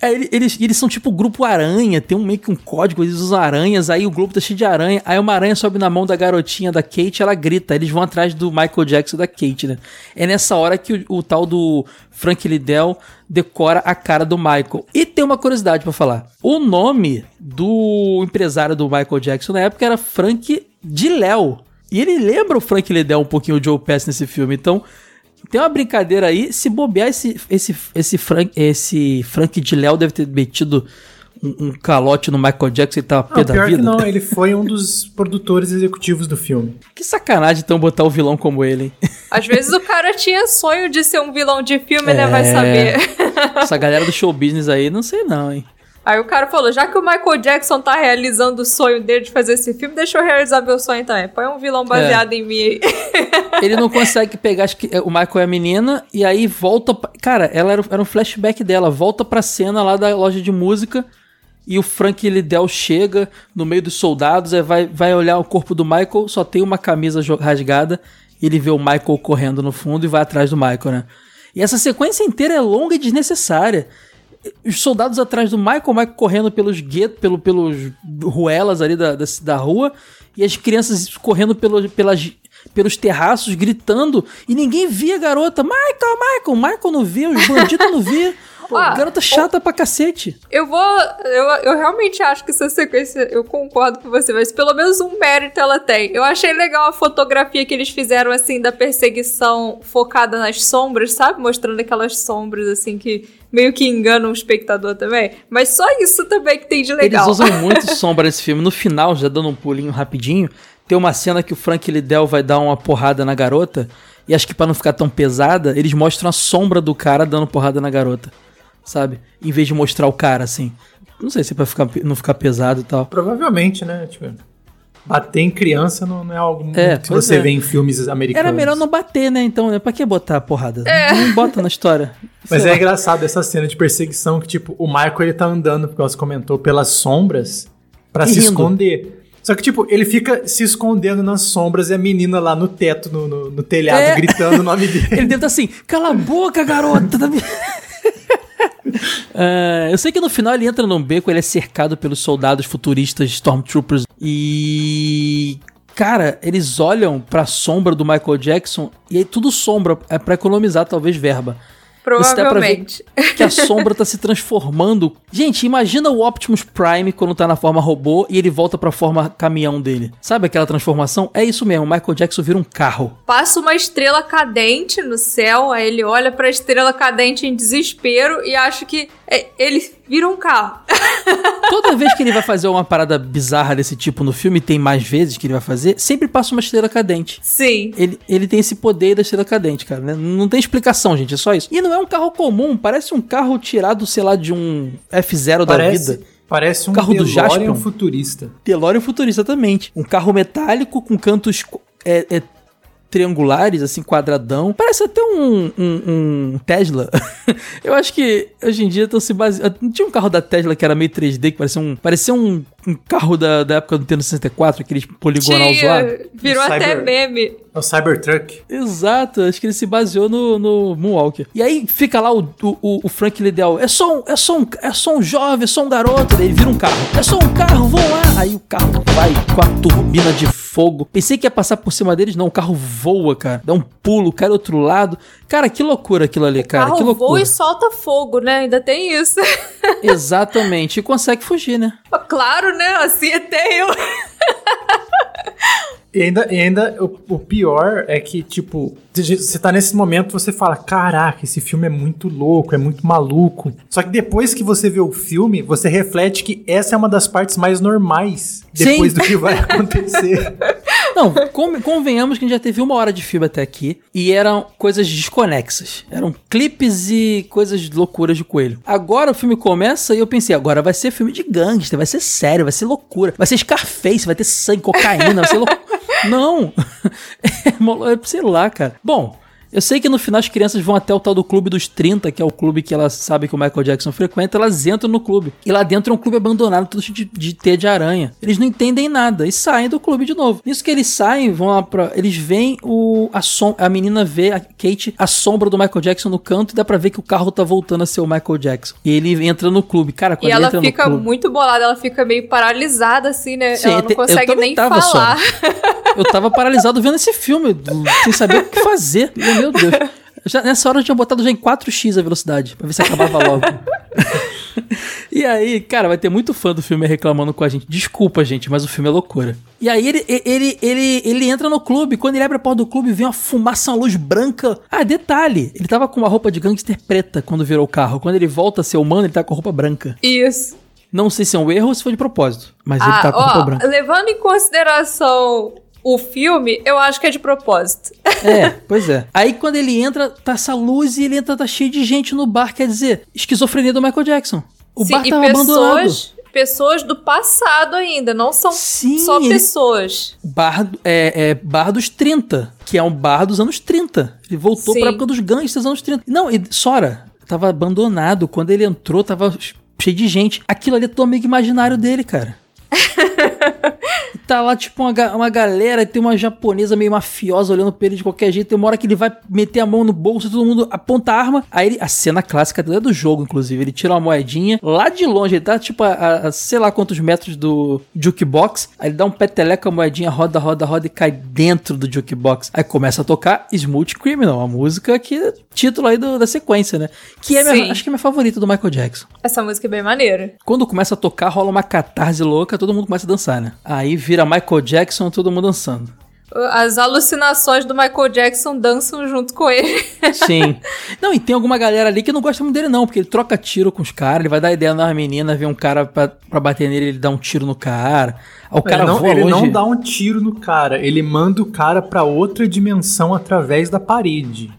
É, ele- eles, eles são tipo grupo aranha, tem um meio que um código, eles usam aranhas, aí o globo tá cheio de aranha, aí uma aranha sobe na mão da garotinha da Kate, ela grita, eles vão atrás do Michael Jackson da Kate, né? É nessa hora que o, o tal do Frank Liddell decora a cara do Michael. E tem uma curiosidade pra falar. O nome do empresário do Michael Jackson na época era Frank de Léo. E ele lembra o Frank Liddell um pouquinho, o Joe Pass nesse filme, então... Tem uma brincadeira aí, se bobear esse, esse, esse, Frank, esse Frank de Léo deve ter metido um, um calote no Michael Jackson e tava pé Não, da pior que vida. não, ele foi um dos produtores executivos do filme. Que sacanagem então botar o vilão como ele, hein? Às vezes o cara tinha sonho de ser um vilão de filme, né? É. Vai saber. Essa galera do show business aí, não sei não, hein? Aí o cara falou: já que o Michael Jackson tá realizando o sonho dele de fazer esse filme, deixa eu realizar meu sonho também. Põe um vilão baseado em mim aí. Ele não consegue pegar, acho que o Michael é a menina, e aí volta. pra- Cara, ela era, era um flashback dela, volta pra cena lá da loja de música. E o Frank Liddell chega no meio dos soldados, aí vai, vai olhar o corpo do Michael, só tem uma camisa rasgada, e ele vê o Michael correndo no fundo e vai atrás do Michael, né? E essa sequência inteira é longa e desnecessária. Os soldados atrás do Michael, Michael correndo pelos guetos, pelo, pelos ruelas ali da, da, da rua, e as crianças correndo pelo, pelas, pelos terraços, gritando, e ninguém via a garota. Michael, Michael, Michael não via, os bandidos não via. Pô, Ah, garota chata pra cacete. Eu vou. Eu, eu realmente acho que essa sequência. Eu concordo com você, mas pelo menos um mérito ela tem. Eu achei legal a fotografia que eles fizeram, assim, da perseguição focada nas sombras, sabe? Mostrando aquelas sombras, assim, que meio que enganam o espectador também. Mas só isso também que tem de legal. Eles usam muito sombra nesse filme. No final, já dando um pulinho rapidinho, tem uma cena que o Frank Liddell vai dar uma porrada na garota. E acho que pra não ficar tão pesada, eles mostram a sombra do cara dando porrada na garota. Sabe? Em vez de mostrar o cara, assim. Não sei se é pra ficar, não ficar pesado e tal. Provavelmente, né? Tipo, bater em criança não, não é algo É, que você é. vê em filmes americanos. Era melhor não bater, né? Então, né? Pra que botar a porrada? Não bota na história. Mas é lá. engraçado essa cena de perseguição que, tipo, o Michael ele tá andando, porque você comentou, pelas sombras pra E se rindo. esconder. Só que, tipo, ele fica se escondendo nas sombras e a menina lá no teto, no, no, no telhado, É. gritando o nome dele. Ele deve estar assim, cala a boca, garota! Ah, eu sei que no final ele entra num beco, ele é cercado pelos soldados futuristas Stormtroopers e. Cara, eles olham pra sombra do Michael Jackson e aí tudo sombra, é pra economizar talvez verba. Provavelmente. que a sombra tá se transformando. Gente, imagina o Optimus Prime quando tá na forma robô e ele volta pra forma caminhão dele. Sabe aquela transformação? É isso mesmo, o Michael Jackson vira um carro. Passa uma estrela cadente no céu, aí ele olha pra estrela cadente em desespero e acha que é, ele vira um carro. Toda vez que ele vai fazer uma parada bizarra desse tipo no filme, tem mais vezes que ele vai fazer, sempre passa uma estrela cadente. Sim. Ele, ele tem esse poder da estrela cadente, cara, né? Não tem explicação, gente, é só isso. E não é um carro comum, parece um carro tirado, sei lá, de um F0 da vida. parece um Carro do DeLorean Jaspion. futurista. DeLorean futurista, exatamente. Um carro metálico com cantos é, é, triangulares, assim, quadradão. Parece até um, um, um Tesla. Eu acho que hoje em dia estão se baseando. Tinha um carro da Tesla que era meio 3D, que parecia um, parecia um, um carro da, da época do Nintendo 64, aquele poligonal zoado. Tinha, virou Cyber- até meme. É o Cybertruck. Exato, acho que ele se baseou no, no Moonwalker. E aí fica lá o, o, o Frank Liddell, é só, um, é, só um, é só um jovem, é só um garoto, daí vira um carro. É só um carro, vão lá. Aí o carro vai com a turbina de fogo. Pensei que ia passar por cima deles, não, o carro voa, cara. Dá um pulo, cai do outro lado. Cara, que loucura aquilo ali, cara, que Carro loucura. voa e solta fogo, né? Ainda tem isso. Exatamente, e consegue fugir, né? claro, né? Assim até eu. E ainda, e ainda o, o pior é que, tipo, você tá nesse momento, você fala: caraca, esse filme é muito louco, é muito maluco. Só que depois que você vê o filme, você reflete que essa é uma das partes mais normais depois Sim. do que vai acontecer. Não, con- convenhamos que a gente já teve uma hora de filme até aqui e eram coisas desconexas. Eram clipes e coisas loucuras de coelho. Agora o filme começa e eu pensei, agora vai ser filme de gangster, vai ser sério, vai ser loucura. Vai ser Scarface, vai ter sangue, cocaína, vai ser loucura. Não! É, é, sei lá, cara. Bom. Eu sei que no final as crianças vão até o tal do Clube dos 30, que é o clube que elas sabem que o Michael Jackson frequenta, elas entram no clube. E lá dentro é um clube abandonado, tudo de, de teia de aranha. Eles não entendem nada e saem do clube de novo. Nisso que eles saem, vão lá pra. Eles veem o. A, som, a menina vê, a Kate, a sombra do Michael Jackson no canto e dá pra ver que o carro tá voltando a ser o Michael Jackson. E ele entra no clube. Cara, quando E ele ela entra fica no clube. muito bolada, ela fica meio paralisada, assim, né? Sim, ela eu não eu consegue nem falar. Eu tava paralisado vendo esse filme, sem saber o que fazer. E, Meu Deus. Já, nessa hora eu tinha botado já em 4x a velocidade, pra ver se acabava logo. e aí, cara, vai ter muito fã do filme reclamando com a gente. Desculpa, gente, mas o filme é loucura. E aí ele, ele, ele, ele entra no clube. Quando ele abre a porta do clube, vem uma fumaça, uma luz branca. Ah, detalhe: ele tava com uma roupa de gangster preta quando virou o carro. Quando ele volta a ser humano, ele tá com a roupa branca. Isso. Não sei se é um erro ou se foi de propósito, mas ele Ah, tá com a roupa ó, branca. levando em consideração o filme, eu acho que é de propósito. É, pois é. Aí quando ele entra, tá essa luz e ele entra, tá cheio de gente no bar. Quer dizer, esquizofrenia do Michael Jackson. O Sim, bar tava abandonado. pessoas, pessoas do passado ainda, não são Sim, só ele- pessoas. Bar, é, é bar dos 30, que é um bar dos anos 30. Ele voltou Sim. pra época dos gangsters dos anos 30. Não, e Sora, tava abandonado. Quando ele entrou, tava cheio de gente. Aquilo ali é todo amigo imaginário dele, cara. Tá lá, tipo, uma, uma galera, tem uma japonesa meio mafiosa olhando pra ele de qualquer jeito. Tem uma hora que ele vai meter a mão no bolso, todo mundo aponta a arma. Aí ele, a cena clássica é do jogo, inclusive. Ele tira uma moedinha lá de longe, ele tá, tipo, a, a- sei lá quantos metros do jukebox. Aí ele dá um peteleco a moedinha, roda, roda, roda e cai dentro do jukebox. Aí começa a tocar Smooth Criminal, a música que título aí do- da sequência, né? Que é, minha, acho que é minha favorita do Michael Jackson. Essa música é bem maneira. Quando começa a tocar, rola uma catarse louca, todo mundo começa a dançar, né? Aí vira Michael Jackson, todo mundo dançando. As alucinações do Michael Jackson dançam junto com ele. Sim. não, e tem alguma galera ali que não gosta muito dele, não, porque ele troca tiro com os caras, ele vai dar ideia na menina, vê um cara pra, pra bater nele, ele dá um tiro no cara. Aí o cara ele não, voa ele longe. não dá um tiro no cara, ele manda o cara pra outra dimensão através da parede.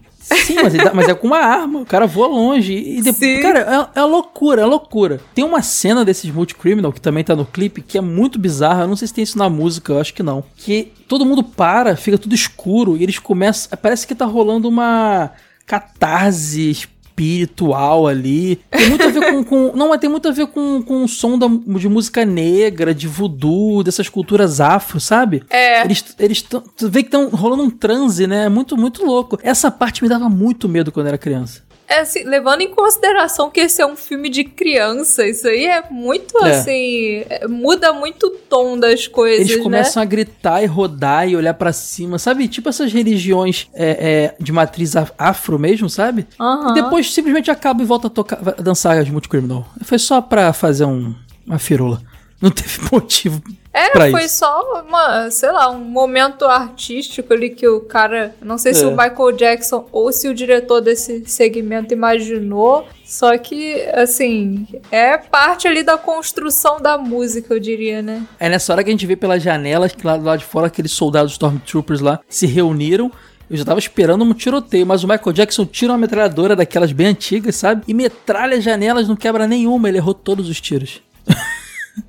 Sim, mas, dá- mas é com uma arma, o cara voa longe. E depois, cara, é, é loucura, é loucura. Tem uma cena desses multicriminal que também tá no clipe que é muito bizarra. Eu não sei se tem isso na música, eu acho que não. Que todo mundo para, fica tudo escuro e eles começam. Parece que tá rolando uma catarse espiritual ali. Tem muito a ver com. com- não, mas tem muito a ver com, com o som da- de música negra, de voodoo, dessas culturas afro, sabe? É. Eles, eles tão, tu vê que estão rolando um transe, né? Muito, muito louco. Essa parte me dava muito medo quando era criança. É, assim, levando em consideração que esse é um filme de criança, isso aí é muito É. assim. é, muda muito o tom das coisas, Eles né? começam a gritar e rodar e olhar pra cima, sabe? Tipo essas religiões é, é, de matriz af- afro mesmo, sabe? E depois simplesmente acaba e volta a tocar, a dançar as multicriminal. Foi só pra fazer um, uma firula. Não teve motivo É, pra foi isso. só uma, sei lá, um momento artístico ali que o cara, não sei se É. o Michael Jackson ou se o diretor desse segmento imaginou, só que, assim, é parte ali da construção da música, eu diria, né? É nessa hora que a gente vê pelas janelas que lá do lado de fora aqueles soldados Stormtroopers lá se reuniram. Eu já tava esperando um tiroteio, mas o Michael Jackson tira uma metralhadora daquelas bem antigas, sabe? E metralha as janelas, não quebra nenhuma, ele errou todos os tiros.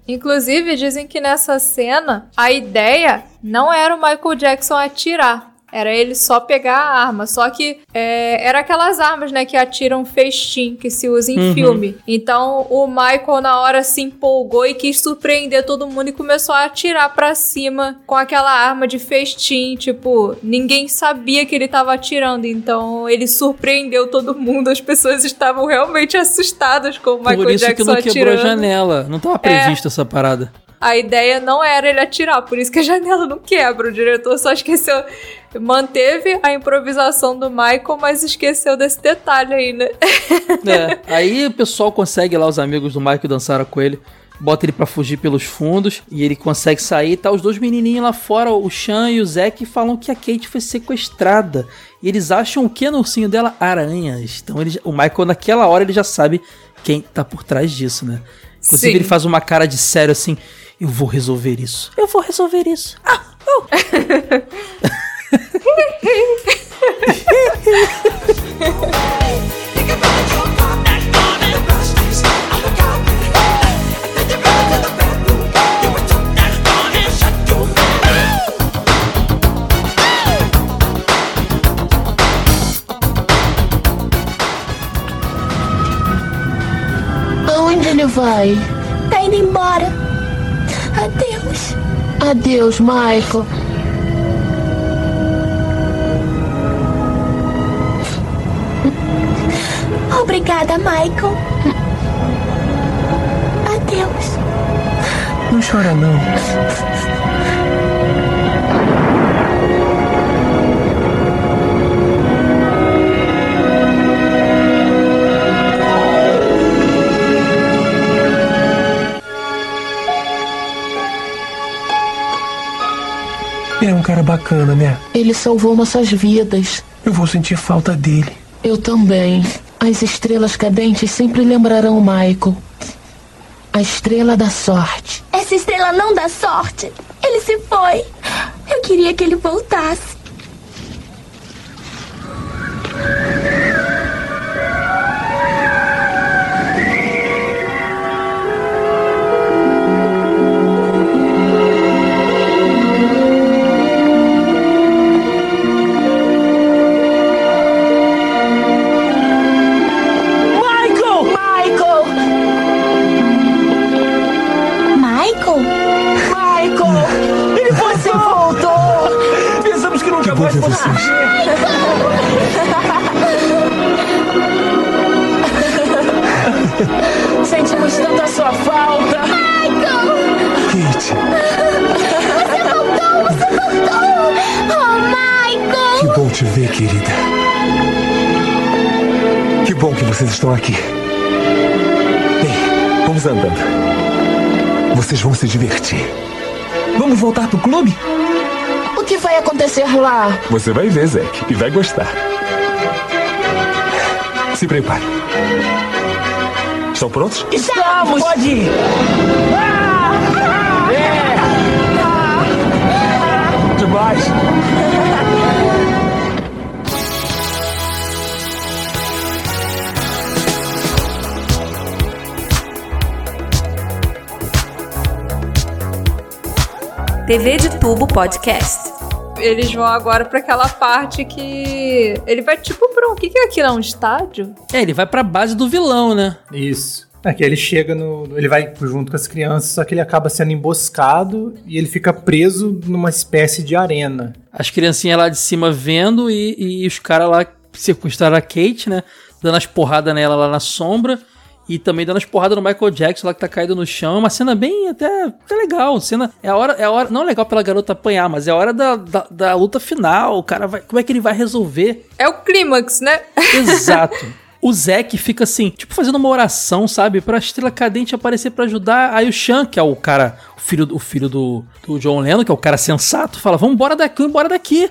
Inclusive, dizem que nessa cena, a ideia não era o Michael Jackson atirar. Era ele só pegar a arma. Só que é, era aquelas armas, né, que atiram festim, que se usa em Uhum. filme. Então o Michael na hora se empolgou e quis surpreender todo mundo e começou a atirar pra cima com aquela arma de festim. Tipo, ninguém sabia que ele tava atirando. Então ele surpreendeu todo mundo. As pessoas estavam realmente assustadas com o Michael Por isso que Jackson não quebrou a janela. Não tava É. prevista essa parada. A ideia não era ele atirar, por isso que a janela não quebra. O diretor só esqueceu. Manteve a improvisação do Michael, mas esqueceu desse detalhe aí, né? É, aí o pessoal consegue lá, os amigos do Michael dançaram com ele, bota ele pra fugir pelos fundos e ele consegue sair. Tá os dois menininhos lá fora, o Sean e o Zack, falam que a Kate foi sequestrada. E eles acham o que no ursinho dela? Aranhas. Então ele, o Michael, naquela hora, ele já sabe quem tá por trás disso, né? Inclusive, Sim. ele faz uma cara de sério assim: Eu vou resolver isso. Eu vou resolver isso. Ah, Aonde ele vai? Tá indo embora. Adeus. Adeus, Michael. Obrigada, Michael. Adeus. Não chora, não. É um cara bacana, né? Ele salvou nossas vidas. Eu vou sentir falta dele. Eu também. As estrelas cadentes sempre lembrarão o Michael. A estrela da sorte. Essa estrela não dá sorte. Ele se foi. Eu queria que ele voltasse. Se divertir. Vamos voltar pro clube? O que vai acontecer lá? Você vai ver, Zack, e vai gostar. Se prepare. Estão prontos? Estamos! Pode ir! Demais! TV de Tubo Podcast. Eles vão agora pra aquela parte que. Ele vai tipo pra um. O que, que é aquilo? É um estádio? É, ele vai pra base do vilão, né? Isso. É que ele chega no. Ele vai junto com as crianças, só que ele acaba sendo emboscado e ele fica preso numa espécie de arena. As criancinhas lá de cima vendo e, e os caras lá sequestraram a Kate, né? Dando as porradas nela lá na sombra. E também dando as porradas no Michael Jackson lá que tá caído no chão. É uma cena bem até, até legal. Cena, é a hora, é a hora. Não é legal pela garota apanhar, mas é a hora da, da, da luta final. O cara vai. Como é que ele vai resolver? É o clímax, né? Exato. O Zack fica assim, tipo, fazendo uma oração, sabe? Pra estrela cadente aparecer pra ajudar. Aí o Sean, que é o cara, o filho, o filho do, do John Lennon, que é o cara sensato, fala: Vamos embora daqui, vamos embora daqui.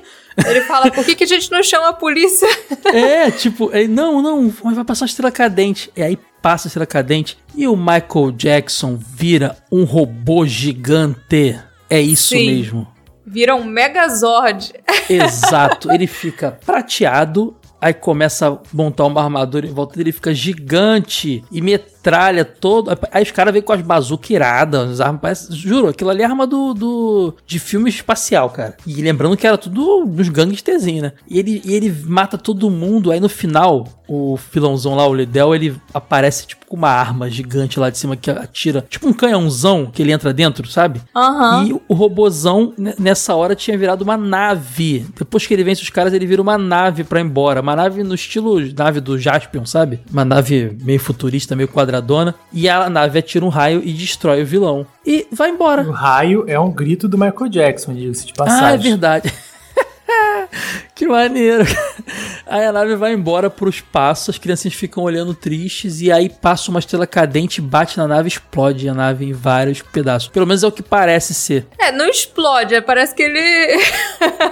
Ele fala: por que, que a gente não chama a polícia? É, tipo, é, não, não, vai passar uma estrela cadente. E aí passa a estrela cadente e o Michael Jackson vira um robô gigante. É isso Sim. mesmo. Vira um Megazord. Exato. Ele fica prateado, aí começa a montar uma armadura em volta dele, fica gigante. E metade metralha todo. Aí os caras vêm com as bazucas iradas, as armas. Parece, juro, aquilo ali é arma do, do, de filme espacial, cara. E lembrando que era tudo dos gangsterzinhos, né? E ele, e ele mata todo mundo. Aí no final, o filãozão lá, o Lidel, ele aparece tipo com uma arma gigante lá de cima que atira. Tipo um canhãozão que ele entra dentro, sabe? Aham. E o robozão, ne- nessa hora, tinha virado uma nave. Depois que ele vence os caras, ele vira uma nave pra ir embora. Uma nave no estilo nave do Jaspion, sabe? Uma nave meio futurista, meio quadradona. E a nave atira um raio e destrói o vilão. E vai embora. O raio é um grito do Michael Jackson, diga-se de Ah, é passagem. verdade. que maneiro. Aí a nave vai embora pro espaço, as crianças ficam olhando tristes, e aí passa uma estrela cadente, bate na nave e explode a nave em vários pedaços. Pelo menos é o que parece ser. É, não explode, é, parece que ele.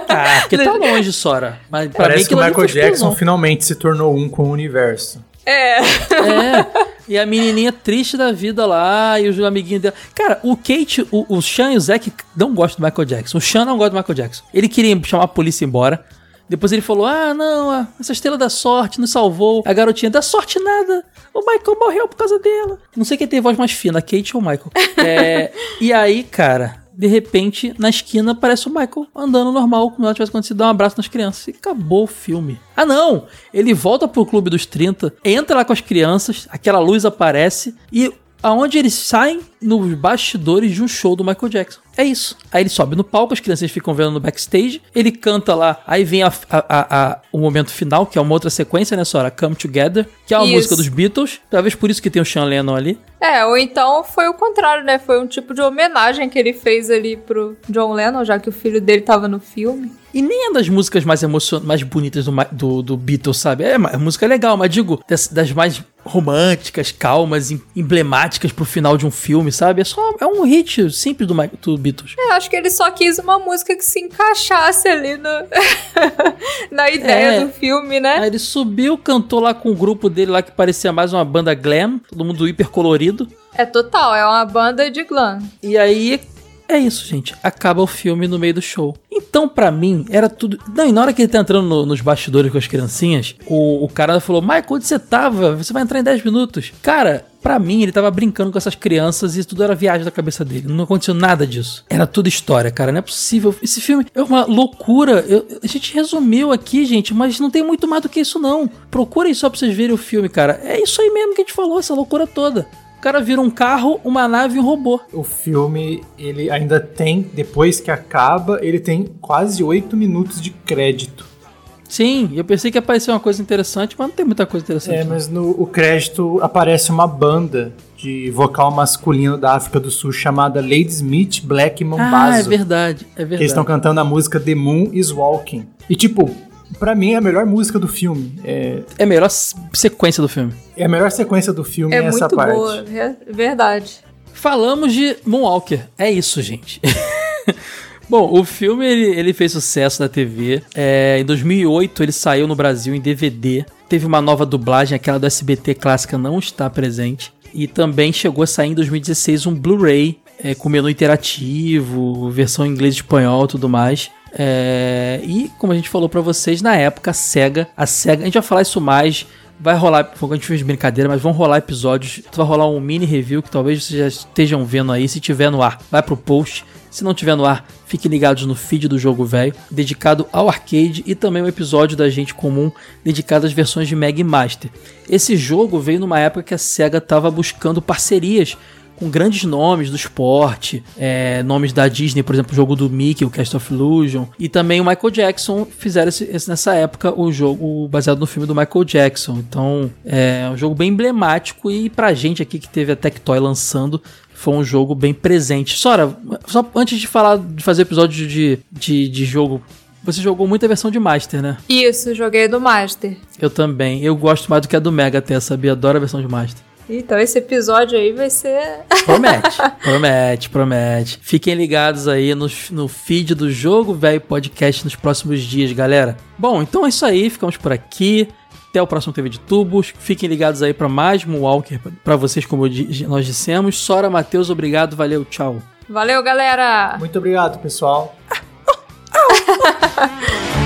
Ah, porque tá longe, Sora. Mas pra mim Parece que o Michael Jackson explosão. finalmente se tornou um com o universo. É. É. E a menininha triste da vida lá, e os amiguinhos dela. Cara, o Kate, o, o Sean e o Zack não gostam do Michael Jackson. O Sean não gosta do Michael Jackson. Ele queria chamar a polícia embora. Depois ele falou: Ah, não, essa estrela da sorte nos salvou. A garotinha, da sorte nada. O Michael morreu por causa dela. Não sei quem tem voz mais fina, a Kate ou o Michael. É, e aí, cara, de repente, na esquina aparece o Michael andando normal, como se tivesse acontecido, dar um abraço nas crianças. E acabou o filme. Ah, não! Ele volta pro Clube dos 30, entra lá com as crianças, aquela luz aparece e aonde eles saem nos bastidores de um show do Michael Jackson. É isso. Aí ele sobe no palco, as crianças ficam vendo no backstage, ele canta lá, aí vem a, a- a- o momento final, que é uma outra sequência, né, Sora? Come Together, que é uma Isso. música dos Beatles, talvez por isso que tem o Sean Lennon ali. É, ou então foi o contrário, né? Foi um tipo de homenagem que ele fez ali pro John Lennon, já que o filho dele tava no filme. E nem é das músicas mais emocionantes, mais bonitas do, do, do Beatles, sabe? É é música legal, mas digo, das, das mais românticas, calmas, em- emblemáticas pro final de um filme, sabe? É só é um hit simples do, Ma- do Beatles. É, acho que ele só quis uma música que se encaixasse ali no... na ideia É. do filme, né? Aí ele subiu, cantou lá com o grupo dele lá que parecia mais uma banda glam, todo mundo hiper colorido. É total, é uma banda de glam. E aí é isso, gente. Acaba o filme no meio do show. Então, pra mim, era tudo. Não, e na hora que ele tá entrando no- nos bastidores com as criancinhas, o, o cara falou: Michael, onde você tava? Você vai entrar em 10 minutos. Cara, pra mim, ele tava brincando com essas crianças e tudo era viagem da cabeça dele. Não aconteceu nada disso. Era tudo história, cara. Não é possível. Esse filme é uma loucura. Eu- a gente resumiu aqui, gente, mas não tem muito mais do que isso, não. Procurem só pra vocês verem o filme, cara. É isso aí mesmo que a gente falou, essa loucura toda. O cara vira um carro, uma nave e um robô. O filme, ele ainda tem, depois que acaba, ele tem quase oito minutos de crédito. Sim, eu pensei que ia aparecer uma coisa interessante, mas não tem muita coisa interessante. É, não. mas no o crédito aparece uma banda de vocal masculino da África do Sul chamada Lady Smith Black Mambazo. Ah, é verdade, é Que eles verdade. estão cantando a música The Moon is Walking. E tipo, pra mim é a melhor música do filme. É, É a melhor sequência do filme. é a melhor sequência do filme É essa muito parte. boa, é verdade. Falamos de Moonwalker. É isso, gente. Bom, o filme ele, ele fez sucesso na TV. É, em 2008 ele saiu no Brasil em DVD. Teve uma nova dublagem, aquela do SBT clássica não está presente. E também chegou a sair em 2016 um Blu-ray é, com menu interativo, versão em inglês e espanhol tudo mais. É, e como a gente falou pra vocês, na época a SEGA, a SEGA, a gente vai falar isso mais, vai rolar, foi o que a gente fez de brincadeira, mas vão rolar episódios, vai rolar um mini review que talvez vocês já estejam vendo aí, se tiver no ar, vai pro post. Se não tiver no ar, fiquem ligados no feed do Jogo Velho, dedicado ao arcade e também um episódio da gente comum dedicado às versões de Mega Master. Esse jogo veio numa época que a SEGA estava buscando parcerias com grandes nomes do esporte, é, nomes da Disney, por exemplo, o jogo do Mickey, o Cast of Illusion, e também o Michael Jackson fizeram esse, esse- nessa época o jogo baseado no filme do Michael Jackson. Então é um jogo bem emblemático e pra gente aqui que teve a Tectoy lançando foi um jogo bem presente. Sora, só antes de falar de fazer episódio de, de, de jogo, você jogou muita versão de Master, né? Isso, joguei do Master. Eu também. Eu gosto mais do que a do Mega até, sabia? Adoro a versão de Master. Então esse episódio aí vai ser. Promete, promete, promete. Fiquem ligados aí no, no feed do Jogo Velho Podcast nos próximos dias, galera. Bom, então é isso aí, ficamos por aqui. Até o próximo TV de Tubos. Fiquem ligados aí para mais Moonwalker para vocês, como nós dissemos. Sora, Matheus, obrigado, valeu, tchau. Valeu, galera! Muito obrigado, pessoal.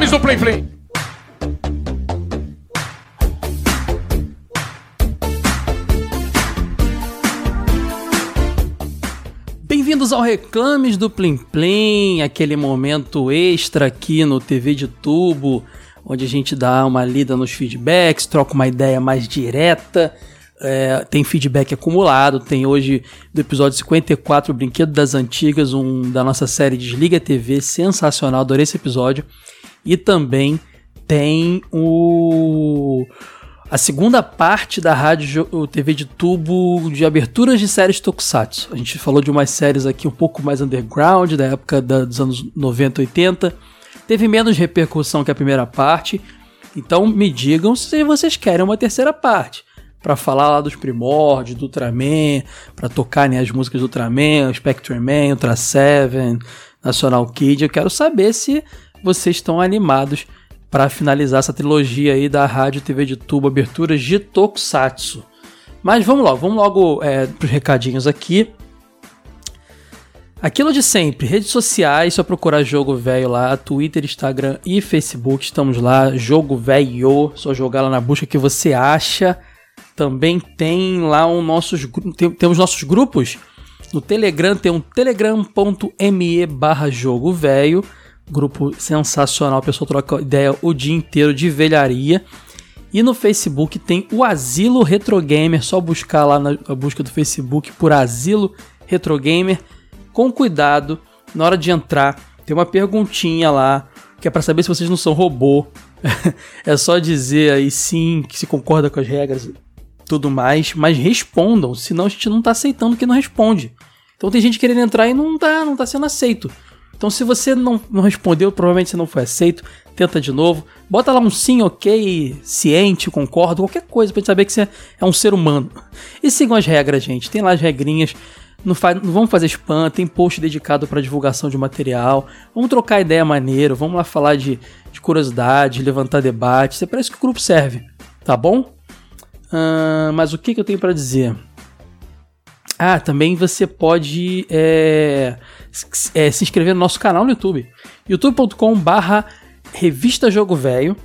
reclames do Plim Plim. Bem-vindos ao Reclames do Plim Plim, aquele momento extra aqui no TV de Tubo, onde a gente dá uma lida nos feedbacks, troca uma ideia mais direta, é, tem feedback acumulado, tem hoje do episódio 54, Brinquedo das Antigas, um da nossa série Desliga TV, sensacional, adorei esse episódio, e também tem o a segunda parte da rádio TV de tubo de aberturas de séries Tokusatsu. A gente falou de umas séries aqui um pouco mais underground, da época da- dos anos 90, 80. Teve menos repercussão que a primeira parte. Então me digam se vocês querem uma terceira parte. Pra falar lá dos primórdios, do Ultraman, pra tocar né, as músicas do Ultraman, Spectrum Man, Ultra Seven, National Kid. Eu quero saber se vocês estão animados para finalizar essa trilogia aí da Rádio TV de Tubo, aberturas de Tokusatsu. Mas vamos logo, vamos logo é, pros recadinhos aqui. Aquilo de sempre, redes sociais, só procurar Jogo Velho lá, Twitter, Instagram e Facebook, estamos lá, Jogo Velho, só jogar lá na busca que você acha. Também tem lá um nossos, gru- tem, temos nossos grupos, no Telegram tem um telegram.me barra Jogo Velho, grupo sensacional, o pessoal troca ideia o dia inteiro de velharia. E no Facebook tem o Asilo Retro Gamer, só buscar lá na busca do Facebook por Asilo Retro Gamer. Com cuidado, na hora de entrar, tem uma perguntinha lá, que é para saber se vocês não são robô. é só dizer aí sim, que se concorda com as regras e tudo mais, mas respondam, senão a gente não tá aceitando que não responde. Então tem gente querendo entrar e não tá, não tá sendo aceito. Então se você não, não respondeu, provavelmente você não foi aceito, tenta de novo. Bota lá um sim, ok, ciente, concordo, qualquer coisa pra gente saber que você é um ser humano. E sigam as regras, gente. Tem lá as regrinhas. Não, faz, não vamos fazer spam, tem post dedicado para divulgação de material. Vamos trocar ideia maneiro, vamos lá falar de, de curiosidade, levantar debate. É para isso que o grupo serve, tá bom? Ah, mas o que, que eu tenho para dizer? Ah, também você pode é, é, se inscrever no nosso canal no YouTube. youtube.com barra Revista Jogo Velho.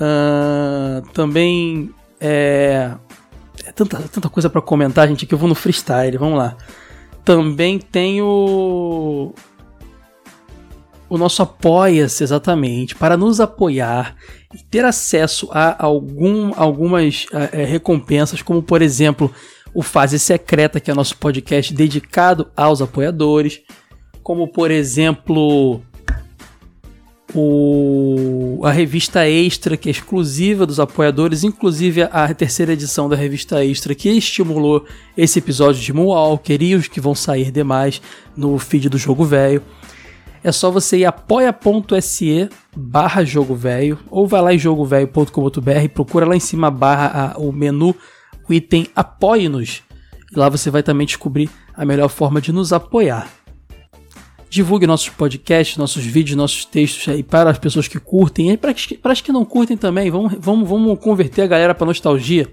Ah, também é, é tanta, tanta coisa para comentar, gente, que eu vou no freestyle. Vamos lá. Também tem o o nosso apoia-se exatamente para nos apoiar e ter acesso a algum, algumas eh, eh, recompensas, como por exemplo o Fase Secreta, que é nosso podcast dedicado aos apoiadores, como por exemplo o, a revista Extra, que é exclusiva dos apoiadores, inclusive a terceira edição da revista Extra, que estimulou esse episódio de Moonwalker e os que vão sair demais no feed do Jogo Velho. É só você ir apoia.se barra jogo velho ou vai lá em jogovelho.com.br procura lá em cima barra a- o menu, o item apoie-nos. Lá você vai também descobrir a melhor forma de nos apoiar. Divulgue nossos podcasts, nossos vídeos, nossos textos aí para as pessoas que curtem e para as que, para as que não curtem também. Vamos, vamos, vamos converter a galera para nostalgia.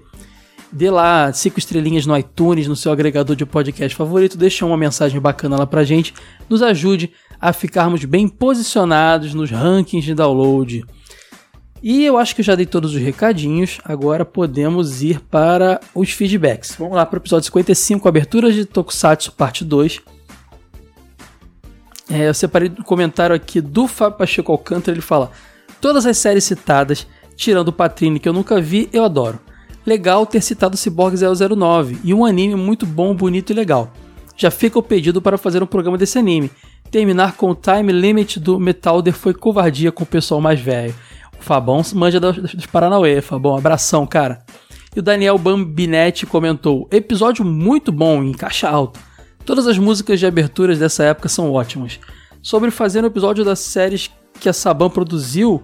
Dê lá cinco estrelinhas no iTunes, no seu agregador de podcast favorito, deixa uma mensagem bacana lá pra gente, nos ajude a ficarmos bem posicionados nos rankings de download. E eu acho que eu já dei todos os recadinhos, agora podemos ir para os feedbacks. Vamos lá para o episódio 55, aberturas de Tokusatsu, parte 2. É, eu separei do comentário aqui do Fábio Pacheco Alcântara, ele fala: Todas as séries citadas, tirando o Patrine que eu nunca vi, eu adoro. Legal ter citado Cyborg 009 e um anime muito bom, bonito e legal. Já fica o pedido para fazer um programa desse anime. Terminar com o time limit do Metalder foi covardia com o pessoal mais velho. Fabão manja dos, dos Paranauê, Fabão, abração, cara. E o Daniel Bambinetti comentou: episódio muito bom, em caixa alta. Todas as músicas de aberturas dessa época são ótimas. Sobre fazer um episódio das séries que a Saban produziu,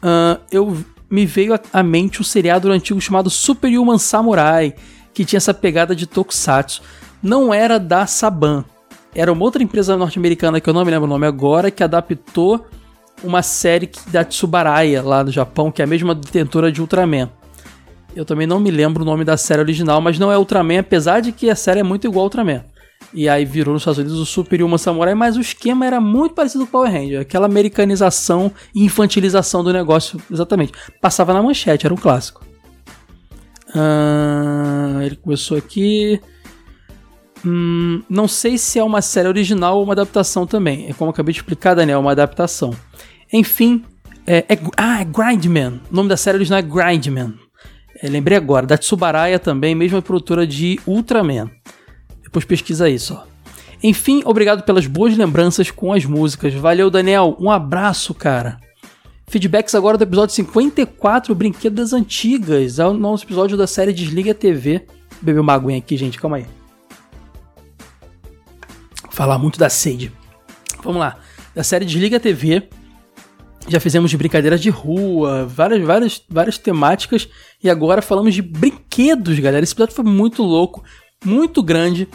ah, eu me veio à- à mente um seriado antigo chamado Superhuman Samurai, que tinha essa pegada de tokusatsu. Não era da Saban, era uma outra empresa norte-americana que eu não me lembro o nome agora, que adaptou uma série da Tsubaraya lá no Japão, que é a mesma detentora de Ultraman. Eu também não me lembro o nome da série original, mas não é Ultraman, apesar de que a série é muito igual ao Ultraman. E aí virou nos Estados Unidos o Super Human Samurai, mas o esquema era muito parecido com o Power Ranger. Aquela americanização e infantilização do negócio, exatamente. Passava na manchete, era um clássico. Ah, ele começou aqui. Hum, não sei se é uma série original ou uma adaptação também. É como eu acabei de explicar, Daniel, uma adaptação. Enfim, é, é, ah, é Grindman. O nome da série original é Grindman. É, lembrei agora, da Tsubaraya também, mesma produtora de Ultraman. Depois pesquisa isso, ó. Enfim, obrigado pelas boas lembranças com as músicas. Valeu, Daniel. Um abraço, cara. Feedbacks agora do episódio 54, Brinquedo Antigas. É o nosso episódio da série Desliga TV. Bebeu uma aguinha aqui, gente, calma aí. Falar muito da sede. Vamos lá. Da série Desliga TV. Já fizemos de brincadeiras de rua, várias, várias, várias temáticas. E agora falamos de brinquedos, galera. Esse episódio foi muito louco, muito grande.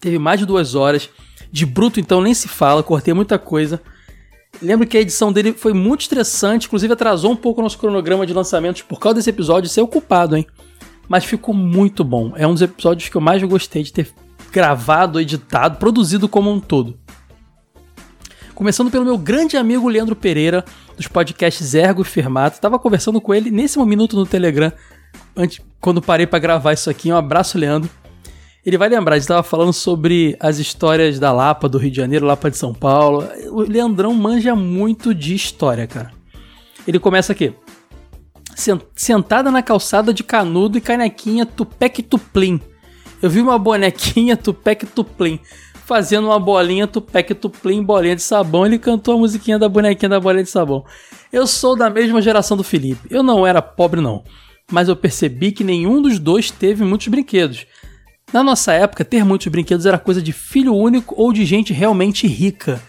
Teve mais de duas horas. De bruto, então, nem se fala. Cortei muita coisa. Lembro que a edição dele foi muito estressante, inclusive atrasou um pouco o nosso cronograma de lançamentos por causa desse episódio ser ocupado, hein? Mas ficou muito bom. É um dos episódios que eu mais gostei de ter gravado, editado, produzido como um todo. Começando pelo meu grande amigo Leandro Pereira, dos podcasts Ergo e Firmato. Tava conversando com ele nesse minuto no Telegram, antes, quando parei para gravar isso aqui. Um abraço, Leandro. Ele vai lembrar, a gente tava falando sobre as histórias da Lapa, do Rio de Janeiro, Lapa de São Paulo. O Leandrão manja muito de história, cara. Ele começa aqui. Sentada na calçada de canudo e canequinha Tupec Tuplim. Eu vi uma bonequinha Tupec Tuplim fazendo uma bolinha Tupec Tuplim, bolinha de sabão. Ele cantou a musiquinha da bonequinha da bolinha de sabão. Eu sou da mesma geração do Felipe. Eu não era pobre, não. Mas eu percebi que nenhum dos dois teve muitos brinquedos. Na nossa época, ter muitos brinquedos era coisa de filho único ou de gente realmente rica.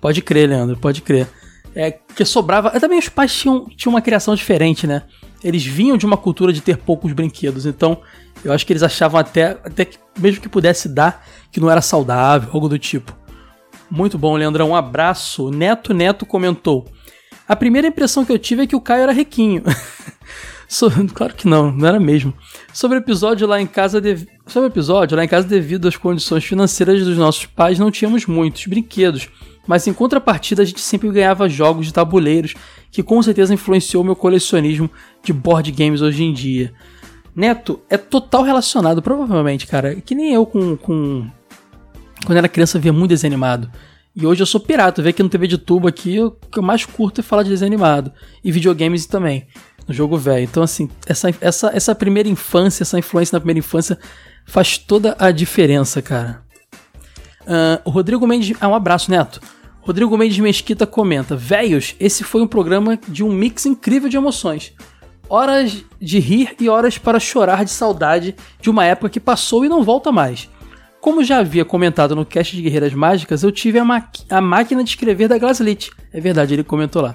Pode crer, Leandro, pode crer. É que sobrava. Também os pais tinham, tinham uma criação diferente, né? Eles vinham de uma cultura de ter poucos brinquedos, então eu acho que eles achavam até, até que, mesmo que pudesse dar, que não era saudável, algo do tipo. Muito bom, Leandrão. Um abraço. Neto Neto comentou. A primeira impressão que eu tive é que o Caio era riquinho. Claro que não, não era mesmo. Sobre o episódio lá em casa, de... sobre o episódio lá em casa, devido às condições financeiras dos nossos pais, não tínhamos muitos brinquedos, mas em contrapartida a gente sempre ganhava jogos de tabuleiros, que com certeza influenciou meu colecionismo de board games hoje em dia. Neto é total relacionado, provavelmente, cara, que nem eu com, com... quando era criança via muito desenho animado. E hoje eu sou pirata, vê aqui no TV de tubo aqui, o que eu mais curto é falar de desenho animado. E videogames também no jogo velho. Então, assim, essa, essa, essa primeira infância, essa influência na primeira infância faz toda a diferença, cara. Uh, Rodrigo Mendes. Ah, um abraço, Neto. Rodrigo Mendes Mesquita comenta: Velhos, esse foi um programa de um mix incrível de emoções. Horas de rir e horas para chorar de saudade de uma época que passou e não volta mais. Como já havia comentado no cast de Guerreiras Mágicas, eu tive a, a máquina de escrever da Glaslit. É verdade, ele comentou lá.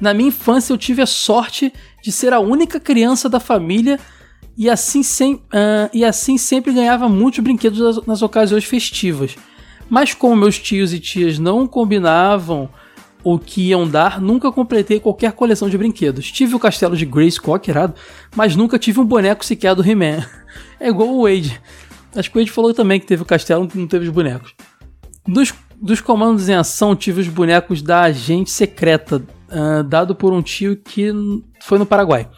Na minha infância eu tive a sorte de ser a única criança da família e assim, sem, uh, e assim sempre ganhava muitos brinquedos nas, nas ocasiões festivas. Mas como meus tios e tias não combinavam o que iam dar, nunca completei qualquer coleção de brinquedos. Tive o castelo de Grayskull, irado, mas nunca tive um boneco sequer do He-Man. É igual o Wade. Acho que o Wade falou também que teve o castelo, não teve os bonecos. Dos, dos comandos em ação, tive os bonecos da agente secreta uh, dado por um tio que foi no Paraguai.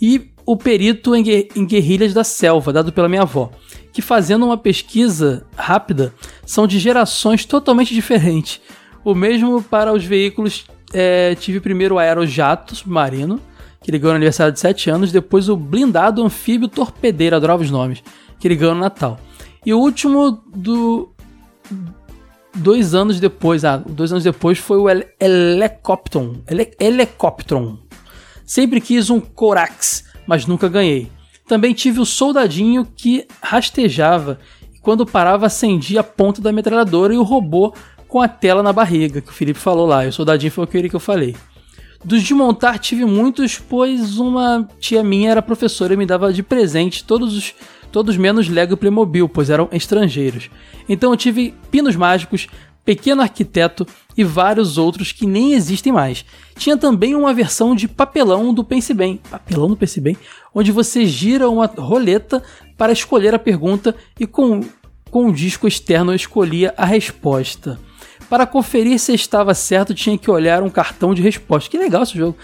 E o perito em, em guerrilhas da selva, dado pela minha avó, que fazendo uma pesquisa rápida, são de gerações totalmente diferentes. O mesmo para os veículos, é, tive primeiro o aerojato submarino, que ele ganhou no aniversário de 7 anos, depois o blindado anfíbio torpedeiro, adorava os nomes, que ele ganhou no Natal. E o último do dois anos depois, ah, dois anos depois foi o. Ele Helicoptron. Sempre quis um Corax, mas nunca ganhei. Também tive o soldadinho que rastejava quando parava acendia a ponta da metralhadora e o robô com a tela na barriga, que o Felipe falou lá. E o soldadinho foi aquele que eu falei. Dos de montar tive muitos, pois uma tia minha era professora e me dava de presente todos os todos menos Lego e Playmobil, pois eram estrangeiros. Então eu tive Pinos Mágicos, Pequeno Arquiteto e vários outros que nem existem mais. Tinha também uma versão de papelão do Pense Bem, papelão do Pense Bem, onde você gira uma roleta para escolher a pergunta e com com um disco externo escolhia a resposta. Para conferir se estava certo, tinha que olhar um cartão de resposta. Que legal esse jogo.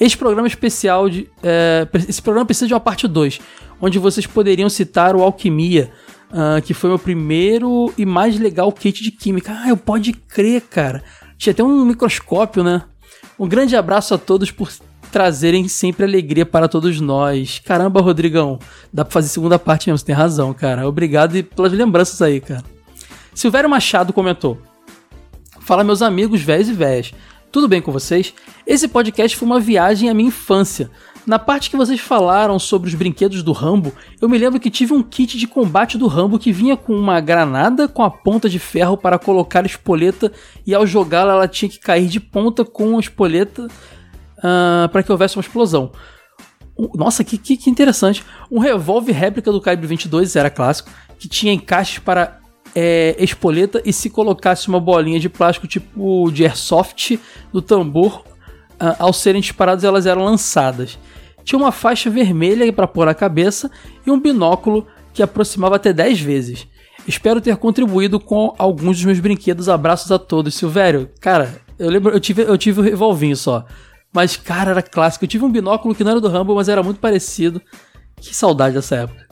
Esse programa especial de. é, esse programa precisa de uma parte 2, onde vocês poderiam citar o Alquimia, ah, que foi meu primeiro e mais legal kit de química. Ah, eu pode crer, cara. Tinha até um microscópio, né? Um grande abraço a todos por trazerem sempre alegria para todos nós. Caramba, Rodrigão, dá pra fazer segunda parte mesmo, você tem razão, cara. Obrigado pelas lembranças aí, cara. Silvério Machado comentou: Fala, meus amigos velhos e velhas. Tudo bem com vocês? Esse podcast foi uma viagem à minha infância. Na parte que vocês falaram sobre os brinquedos do Rambo, eu me lembro que tive um kit de combate do Rambo que vinha com uma granada com a ponta de ferro para colocar a espoleta e ao jogá-la ela tinha que cair de ponta com a espoleta ah, para que houvesse uma explosão. Nossa, que, que, que interessante. Um revólver réplica do Calibre 22 era clássico, que tinha encaixes para é, espoleta e se colocasse uma bolinha de plástico tipo de airsoft do tambor, ah, ao serem disparadas elas eram lançadas. Tinha uma faixa vermelha para pôr na cabeça e um binóculo que aproximava até 10 vezes. Espero ter contribuído com alguns dos meus brinquedos. Abraços a todos. Silvério, cara, eu lembro, eu tive, eu tive o revolvinho só. Mas, cara, era clássico. Eu tive um binóculo que não era do Rambo, mas era muito parecido. Que saudade dessa época.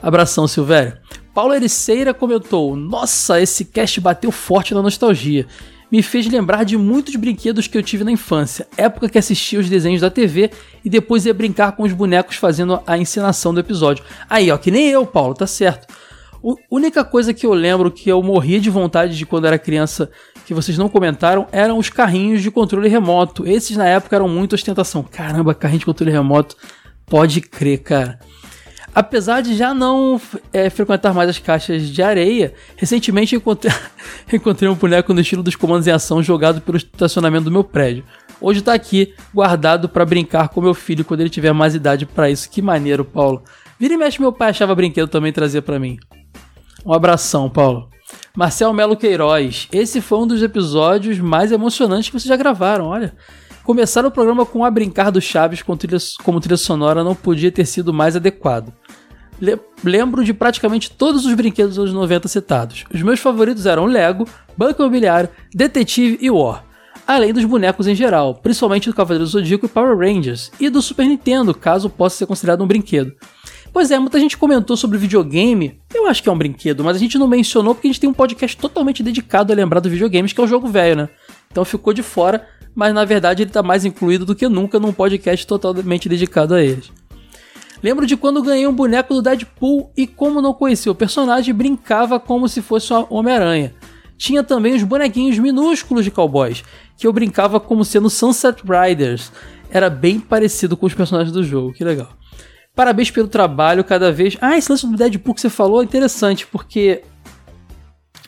Abração, Silvério. Paulo Ericeira comentou: Nossa, esse cast bateu forte na nostalgia. Me fez lembrar de muitos brinquedos que eu tive na infância, época que assistia os desenhos da TV e depois ia brincar com os bonecos fazendo a encenação do episódio. Aí, ó, que nem eu, Paulo, tá certo. A única coisa que eu lembro que eu morria de vontade de quando era criança, que vocês não comentaram, eram os carrinhos de controle remoto. Esses na época eram muito ostentação. Caramba, carrinho de controle remoto. Pode crer, cara. Apesar de já não é, frequentar mais as caixas de areia, recentemente encontrei, encontrei um boneco no estilo dos comandos em ação jogado pelo estacionamento do meu prédio. Hoje tá aqui, guardado pra brincar com meu filho quando ele tiver mais idade pra isso. Que maneiro, Paulo. Vira e mexe, meu pai achava brinquedo também trazia pra mim. Um abração, Paulo. Marcel Melo Queiroz. Esse foi um dos episódios mais emocionantes que vocês já gravaram, olha. Começar o programa com A Brincar do Chaves com trilha- como trilha sonora não podia ter sido mais adequado. Le- lembro de praticamente todos os brinquedos dos anos 90 citados. Os meus favoritos eram Lego, Banco Imobiliário, Detetive e War. Além dos bonecos em geral, principalmente do Cavaleiro do Zodíaco e Power Rangers, e do Super Nintendo, caso possa ser considerado um brinquedo. Pois é, muita gente comentou sobre videogame. Eu acho que é um brinquedo, mas a gente não mencionou porque a gente tem um podcast totalmente dedicado a lembrar dos videogames, que é o jogo velho, né? Então ficou de fora, mas na verdade ele tá mais incluído do que nunca num podcast totalmente dedicado a eles. Lembro de quando ganhei um boneco do Deadpool e, como não conhecia o personagem, brincava como se fosse o Homem-Aranha. Tinha também os bonequinhos minúsculos de cowboys, que eu brincava como sendo Sunset Riders. Era bem parecido com os personagens do jogo, que legal. Parabéns pelo trabalho, cada vez. Ah, esse lance do Deadpool que você falou é interessante, porque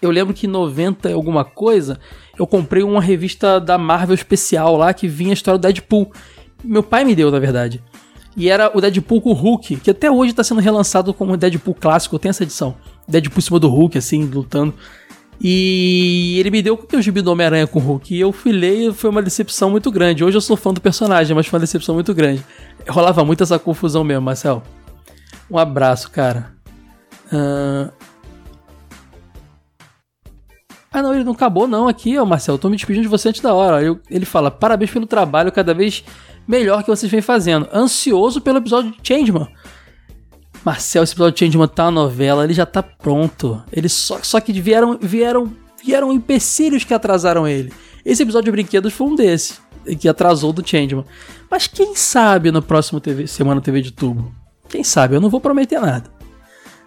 eu lembro que em 90 e alguma coisa, eu comprei uma revista da Marvel especial lá que vinha a história do Deadpool. Meu pai me deu, na verdade. E era o Deadpool com o Hulk, que até hoje tá sendo relançado como Deadpool clássico, tem essa edição. Deadpool em cima do Hulk, assim, lutando. E ele me deu o é gibi do Homem-Aranha com o Hulk. E eu fui ler e foi uma decepção muito grande. Hoje eu sou fã do personagem, mas foi uma decepção muito grande. Rolava muito essa confusão mesmo, Marcel. Um abraço, cara. Ahn, Ah, não, ele não acabou não aqui, ó, Marcel. Eu tô me despedindo de você antes da hora. Eu- ele fala, parabéns pelo trabalho cada vez melhor que vocês vêm fazendo. Ansioso pelo episódio de Changeman. Marcel, esse episódio de Changeman tá na novela, ele já tá pronto. Ele só, só que vieram, vieram, vieram empecilhos que atrasaram ele. Esse episódio de brinquedos foi um desses, que atrasou do Changeman. Mas quem sabe no próximo TV, Semana TV de Tubo? Quem sabe? Eu não vou prometer nada.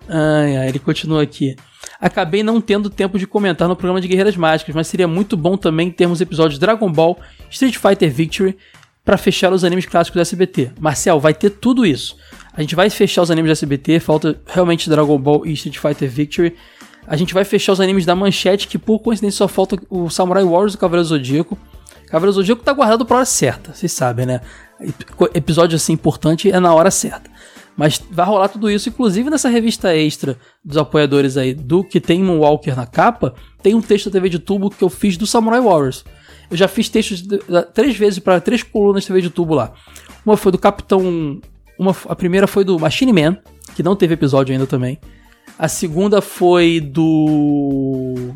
Ai, ai, ele continua aqui. Acabei não tendo tempo de comentar no programa de Guerreiras Mágicas, mas seria muito bom também termos episódios Dragon Ball, Street Fighter Victory, pra fechar os animes clássicos do SBT. Marcel, vai ter tudo isso. A gente vai fechar os animes do SBT, falta realmente Dragon Ball e Street Fighter Victory. A gente vai fechar os animes da Manchete, que por coincidência só falta o Samurai Warriors e o Cavaleiro Zodíaco. Cavaleiro Zodíaco tá guardado pra hora certa, vocês sabem, né? Ep- Episódio assim importante é na hora certa. Mas vai rolar tudo isso, inclusive nessa revista extra dos apoiadores aí, do que tem um Walker na capa, tem um texto da TV de tubo que eu fiz do Samurai Warriors. Eu já fiz textos três vezes para três colunas de TV de tubo lá. Uma foi do Capitão. Uma, a primeira foi do Machine Man, que não teve episódio ainda também. A segunda foi do.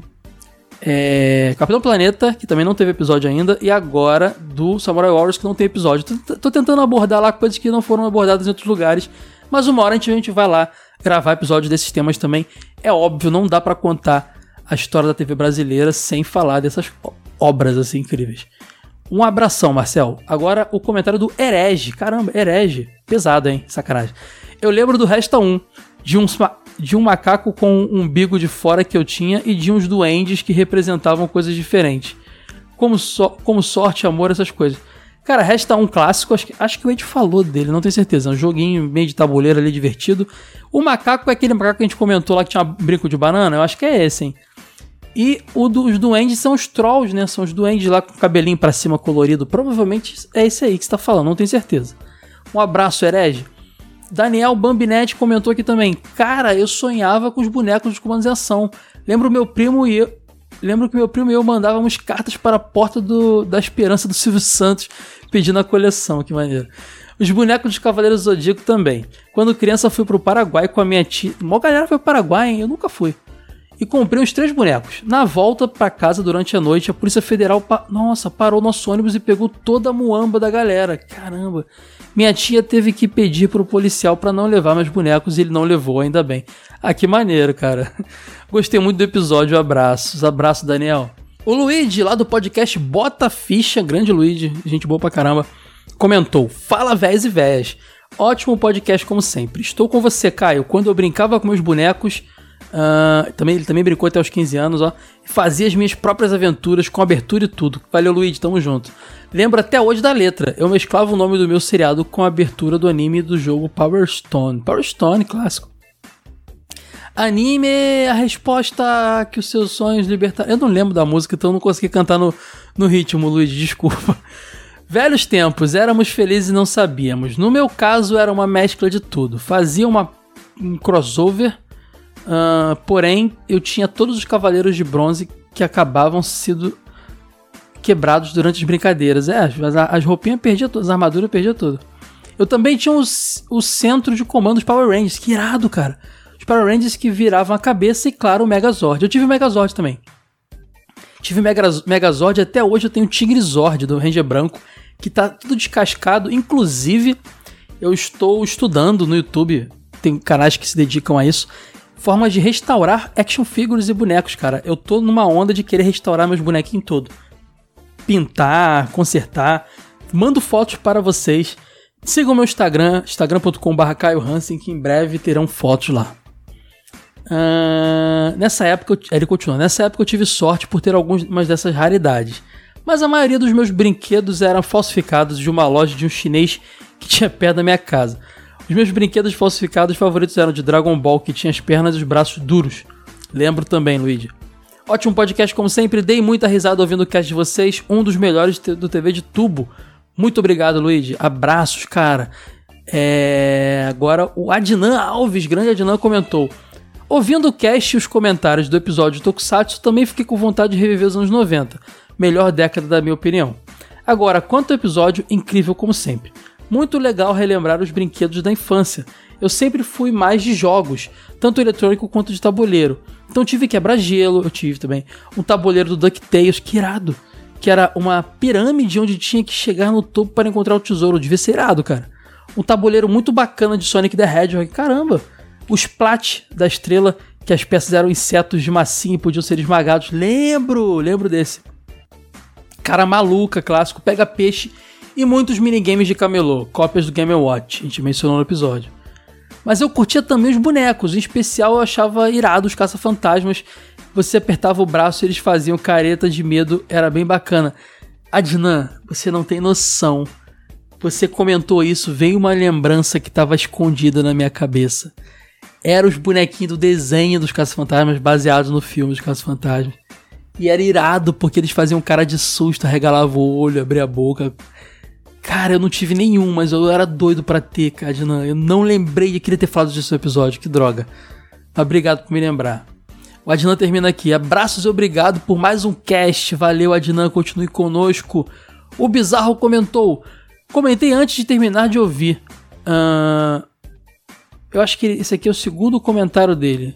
É, Capitão Planeta, que também não teve episódio ainda, e agora do Samurai Warriors, que não tem episódio. Tô, tô tentando abordar lá coisas que não foram abordadas em outros lugares, mas uma hora a gente, vai lá gravar episódios desses temas também. É óbvio, não dá pra contar a história da TV brasileira sem falar dessas obras assim incríveis. Um abração, Marcel. Agora o comentário do Herege. Caramba, Herege. Pesado, hein? Sacanagem. Eu lembro do Resta 1, de um, de um macaco com um umbigo de fora que eu tinha e de uns duendes que representavam coisas diferentes. Como, so- como sorte, amor, essas coisas. Cara, Resta 1 clássico, acho que, acho que o Ed falou dele, não tenho certeza. Um joguinho meio de tabuleiro ali, divertido. O macaco é aquele macaco que a gente comentou lá que tinha um brinco de banana, eu acho que é esse, hein? E o dos duendes são os trolls, né? São os duendes lá com o cabelinho pra cima colorido. Provavelmente é esse aí que você tá falando, não tenho certeza. Um abraço, herege. Daniel Bambinetti comentou aqui também. Cara, eu sonhava com os bonecos de comandos em ação. Lembro meu primo e eu. Lembro que meu primo e eu mandávamos cartas para a porta do, da esperança do Silvio Santos pedindo a coleção, que maneiro. Os bonecos dos Cavaleiros Zodíaco também. Quando criança fui pro Paraguai com a minha tia. Mó galera foi pro Paraguai, hein? Eu nunca fui e comprei os três bonecos. Na volta pra casa durante a noite, a Polícia Federal, pa- nossa, parou nosso ônibus e pegou toda a muamba da galera. Caramba. Minha tia teve que pedir pro policial pra não levar meus bonecos e ele não levou, ainda bem. Ah, que maneiro, cara. Gostei muito do episódio, abraços. Abraço, Daniel. O Luigi, lá do podcast Bota Ficha, grande Luigi, gente boa pra caramba, comentou: Fala, véias e véias. Ótimo podcast, como sempre. Estou com você, Caio. Quando eu brincava com meus bonecos, ah, também, ele também brincou até os 15 anos, ó. Fazia as minhas próprias aventuras com abertura e tudo. Valeu, Luigi, tamo junto. Lembro até hoje da letra. Eu mesclava o nome do meu seriado com a abertura do anime do jogo Power Stone. Power Stone, clássico. Anime a resposta que os seus sonhos libertar. Eu não lembro da música, então não consegui cantar no, no ritmo, Luigi, desculpa. Velhos tempos, éramos felizes e não sabíamos. No meu caso, era uma mescla de tudo. Fazia uma, um crossover, ah, porém, eu tinha todos os cavaleiros de bronze que acabavam sendo quebrados durante as brincadeiras. É, as, as roupinhas perdia todas, as armaduras perdia tudo. Eu também tinha os, o centro de comando dos Power Rangers, que irado, cara. Os Power Rangers que viravam a cabeça e, claro, o Megazord. Eu tive o Megazord também. Tive Megaz- Megazord, até hoje eu tenho o Tigrizord do Ranger Branco, que tá tudo descascado. Inclusive, eu estou estudando no YouTube, tem canais que se dedicam a isso, formas de restaurar action figures e bonecos, cara. Eu tô numa onda de querer restaurar meus bonequinhos todo. Pintar, consertar. Mando fotos para vocês. Sigam o meu Instagram, instagram.com.br Caio Hansen, que em breve terão fotos lá. Ah, nessa época, eu- ele continua. Nessa época eu tive sorte por ter algumas dessas raridades. Mas a maioria dos meus brinquedos eram falsificados de uma loja de um chinês que tinha perto da minha casa. Os meus brinquedos falsificados favoritos eram de Dragon Ball, que tinha as pernas e os braços duros. Lembro também, Luigi. Ótimo podcast, como sempre. Dei muita risada ouvindo o cast de vocês. Um dos melhores do TV de tubo. Muito obrigado, Luigi. Abraços, cara. É... Agora o Adnan Alves, grande Adnan, comentou. Ouvindo o cast e os comentários do episódio Tokusatsu, também fiquei com vontade de reviver os anos 90. Melhor década da minha opinião. Agora, quanto ao episódio, incrível como sempre. Muito legal relembrar os brinquedos da infância. Eu sempre fui mais de jogos, tanto eletrônico quanto de tabuleiro. Então tive quebra-gelo, eu tive também. Um tabuleiro do DuckTales, que irado. Que era uma pirâmide onde tinha que chegar no topo para encontrar o tesouro. Devia ser irado, cara. Um tabuleiro muito bacana de Sonic the Hedgehog. Caramba! O Splat da estrela, que as peças eram insetos de massinha e podiam ser esmagados. Lembro! Lembro desse. Cara maluca, clássico, pega peixe e muitos minigames de camelô, cópias do Game Watch, a gente mencionou no episódio. Mas eu curtia também os bonecos, em especial eu achava irado os caça-fantasmas. Você apertava o braço e eles faziam careta de medo, era bem bacana. Adnan, você não tem noção. Você comentou isso, veio uma lembrança que estava escondida na minha cabeça. Eram os bonequinhos do desenho dos caça-fantasmas baseados no filme dos caça-fantasmas. E era irado porque eles faziam cara de susto, regalavam o olho, abria a boca. Cara, eu não tive nenhum, mas eu era doido pra ter, Cadnan. Eu não lembrei de querer ter falado disso no episódio, que droga. Mas obrigado por me lembrar. O Adnan termina aqui. Abraços e obrigado por mais um cast. Valeu, Adnan, continue conosco. O Bizarro comentou. Comentei antes de terminar de ouvir. Ahn, eu acho que esse aqui é o segundo comentário dele.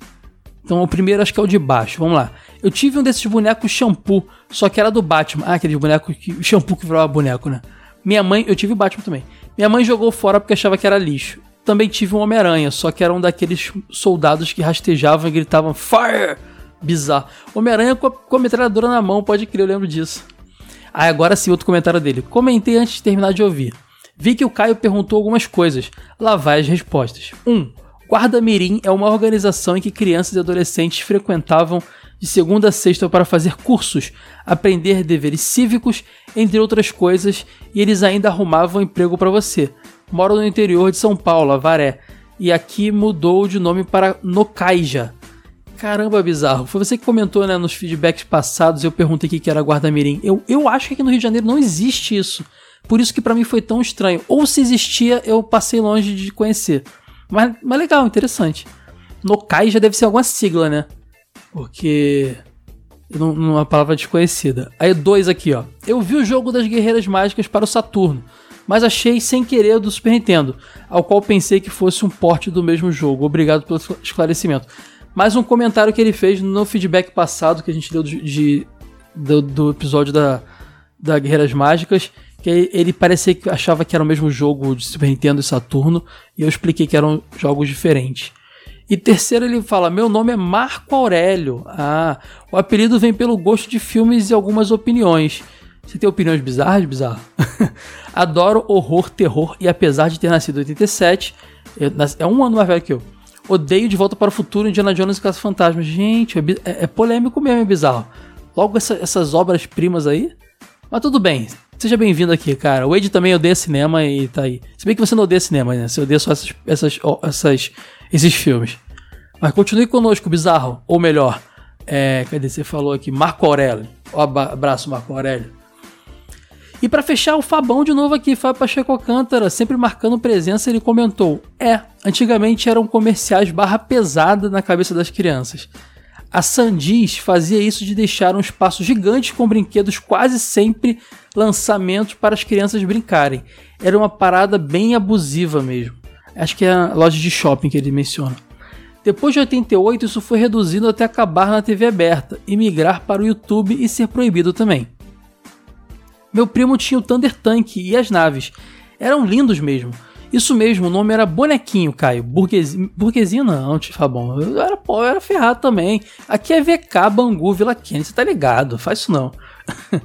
Então o primeiro acho que é o de baixo. Vamos lá. Eu tive um desses bonecos shampoo, só que era do Batman. Ah, aquele boneco que. shampoo que virava boneco, né? Minha mãe, eu tive o Batman também. Minha mãe jogou fora porque achava que era lixo. Também tive um Homem-Aranha, só que era um daqueles soldados que rastejavam e gritavam Fire! Bizarro. Homem-Aranha com, com a metralhadora na mão, pode crer, eu lembro disso. Ah, agora sim, outro comentário dele. Comentei antes de terminar de ouvir. Vi que o Caio perguntou algumas coisas. Lá vai as respostas. 1. Um, Guarda Mirim é uma organização em que crianças e adolescentes frequentavam de segunda a sexta para fazer cursos, aprender deveres cívicos, entre outras coisas, e eles ainda arrumavam emprego para você. Moro no interior de São Paulo, Avaré, e aqui mudou de nome para Nocaija. Caramba, bizarro. Foi você que comentou né, nos feedbacks passados, eu perguntei o que era guarda-mirim. Eu, eu acho que aqui no Rio de Janeiro não existe isso. Por isso que pra mim foi tão estranho. Ou se existia, eu passei longe de conhecer. Mas, mas legal, interessante. Nokai já deve ser alguma sigla, né? Porque. Não é uma palavra desconhecida. Aí, dois aqui, ó. Eu vi o jogo das Guerreiras Mágicas para o Saturno, mas achei sem querer do Super Nintendo, ao qual pensei que fosse um porte do mesmo jogo. Obrigado pelo esclarecimento. Mais um comentário que ele fez no feedback passado que a gente deu de, de- do, do episódio da, da Guerreiras Mágicas, que ele, parecia que achava que era o mesmo jogo de Super Nintendo e Saturno, e eu expliquei que eram jogos diferentes. E terceiro ele fala: Meu nome é Marco Aurélio. Ah, o apelido vem pelo gosto de filmes e algumas opiniões. Você tem opiniões bizarras, bizarro? Adoro horror, terror e apesar de ter nascido em 87, eu nas- é um ano mais velho que eu. Odeio De Volta para o Futuro, Indiana Jones e Caça Fantasmas. Gente, é, é- é polêmico mesmo, é bizarro. Logo essa- essas obras-primas aí. Mas tudo bem, seja bem-vindo aqui, cara. O Ed também odeia cinema e tá aí. Se bem que você não odeia cinema, né? Você odeia só essas, essas, essas, esses filmes. Mas continue conosco, bizarro. Ou melhor, é, cadê? Você falou aqui, Marco Aurélio. Aba- abraço, Marco Aurélio. E pra fechar, o Fabão de novo aqui, Fábio Pacheco Alcântara, sempre marcando presença, ele comentou: É, antigamente eram comerciais barra pesada na cabeça das crianças. A Sandis fazia isso de deixar um espaço gigante com brinquedos quase sempre lançamentos para as crianças brincarem. Era uma parada bem abusiva mesmo. Acho que é a loja de shopping que ele menciona. Depois de 88, isso foi reduzido até acabar na TV aberta e migrar para o YouTube e ser proibido também. Meu primo tinha o Thunder Tank e as naves. Eram lindos mesmo. Isso mesmo, o nome era Bonequinho, Caio. Burguesinho, não, te bom. Eu era, eu era ferrado também. Aqui é VK, Bangu, Vila Kennedy, você tá ligado, faz isso não.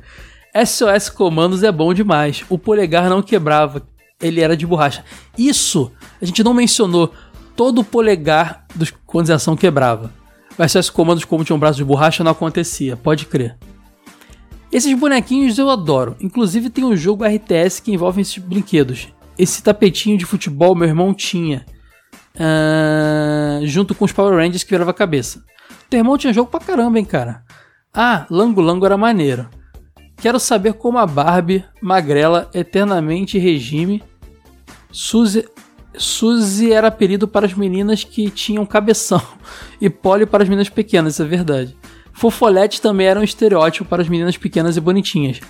SOS Comandos é bom demais. O polegar não quebrava, ele era de borracha. Isso, a gente não mencionou. Todo o polegar dos ação quebrava. O SOS Comandos, como tinha um braço de borracha, não acontecia, pode crer. Esses bonequinhos eu adoro. Inclusive tem um jogo RTS que envolve esses brinquedos. Esse tapetinho de futebol meu irmão tinha. ah, junto com os Power Rangers que virava a cabeça. Teu irmão tinha jogo pra caramba, hein, cara. Ah, Lango Lango era maneiro. Quero saber como a Barbie, magrela, eternamente regime. Suzy, Suzy era apelido para as meninas que tinham cabeção. E Polly para as meninas pequenas, isso é verdade. Fofolete também era um estereótipo para as meninas pequenas e bonitinhas.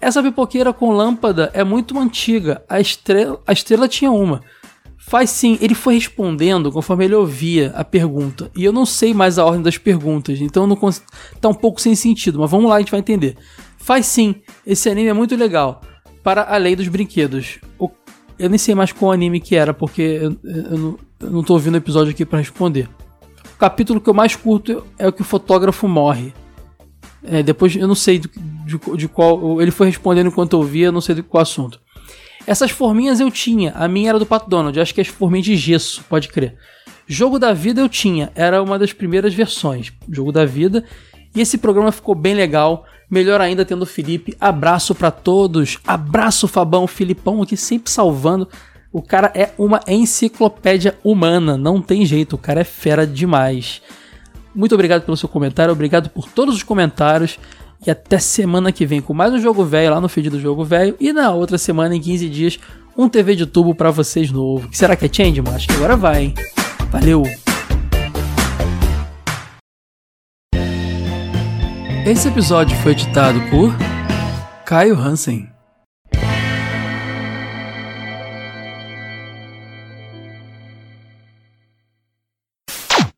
Essa pipoqueira com lâmpada é muito antiga. A estrela, a estrela tinha uma. Faz sim, ele foi respondendo conforme ele ouvia a pergunta. E eu não sei mais a ordem das perguntas, então não cons... tá um pouco sem sentido, mas vamos lá, a gente vai entender. Faz sim, esse anime é muito legal. Para a lei dos brinquedos. O- Eu nem sei mais qual anime que era, porque eu, eu não, eu não tô ouvindo o episódio aqui para responder. O capítulo que eu mais curto é o que o fotógrafo morre. É, depois eu não sei de, de- de qual. Ele foi respondendo enquanto eu via, não sei de qual assunto. Essas forminhas eu tinha. A minha era do Pato Donald. Acho que as forminhas de gesso, pode crer. Jogo da Vida eu tinha. Era uma das primeiras versões. Jogo da Vida. E esse programa ficou bem legal. Melhor ainda tendo o Felipe. Abraço pra todos. Abraço, Fabão. Filipão aqui sempre salvando. O cara é uma enciclopédia humana. Não tem jeito. O cara é fera demais. Muito obrigado pelo seu comentário, obrigado por todos os comentários. E até semana que vem com mais um Jogo Velho lá no feed do Jogo Velho. E na outra semana, em 15 dias, um TV de tubo pra vocês novo. Será que é Changeman? Acho que agora vai, hein? Valeu! Esse episódio foi editado por Caio Hansen.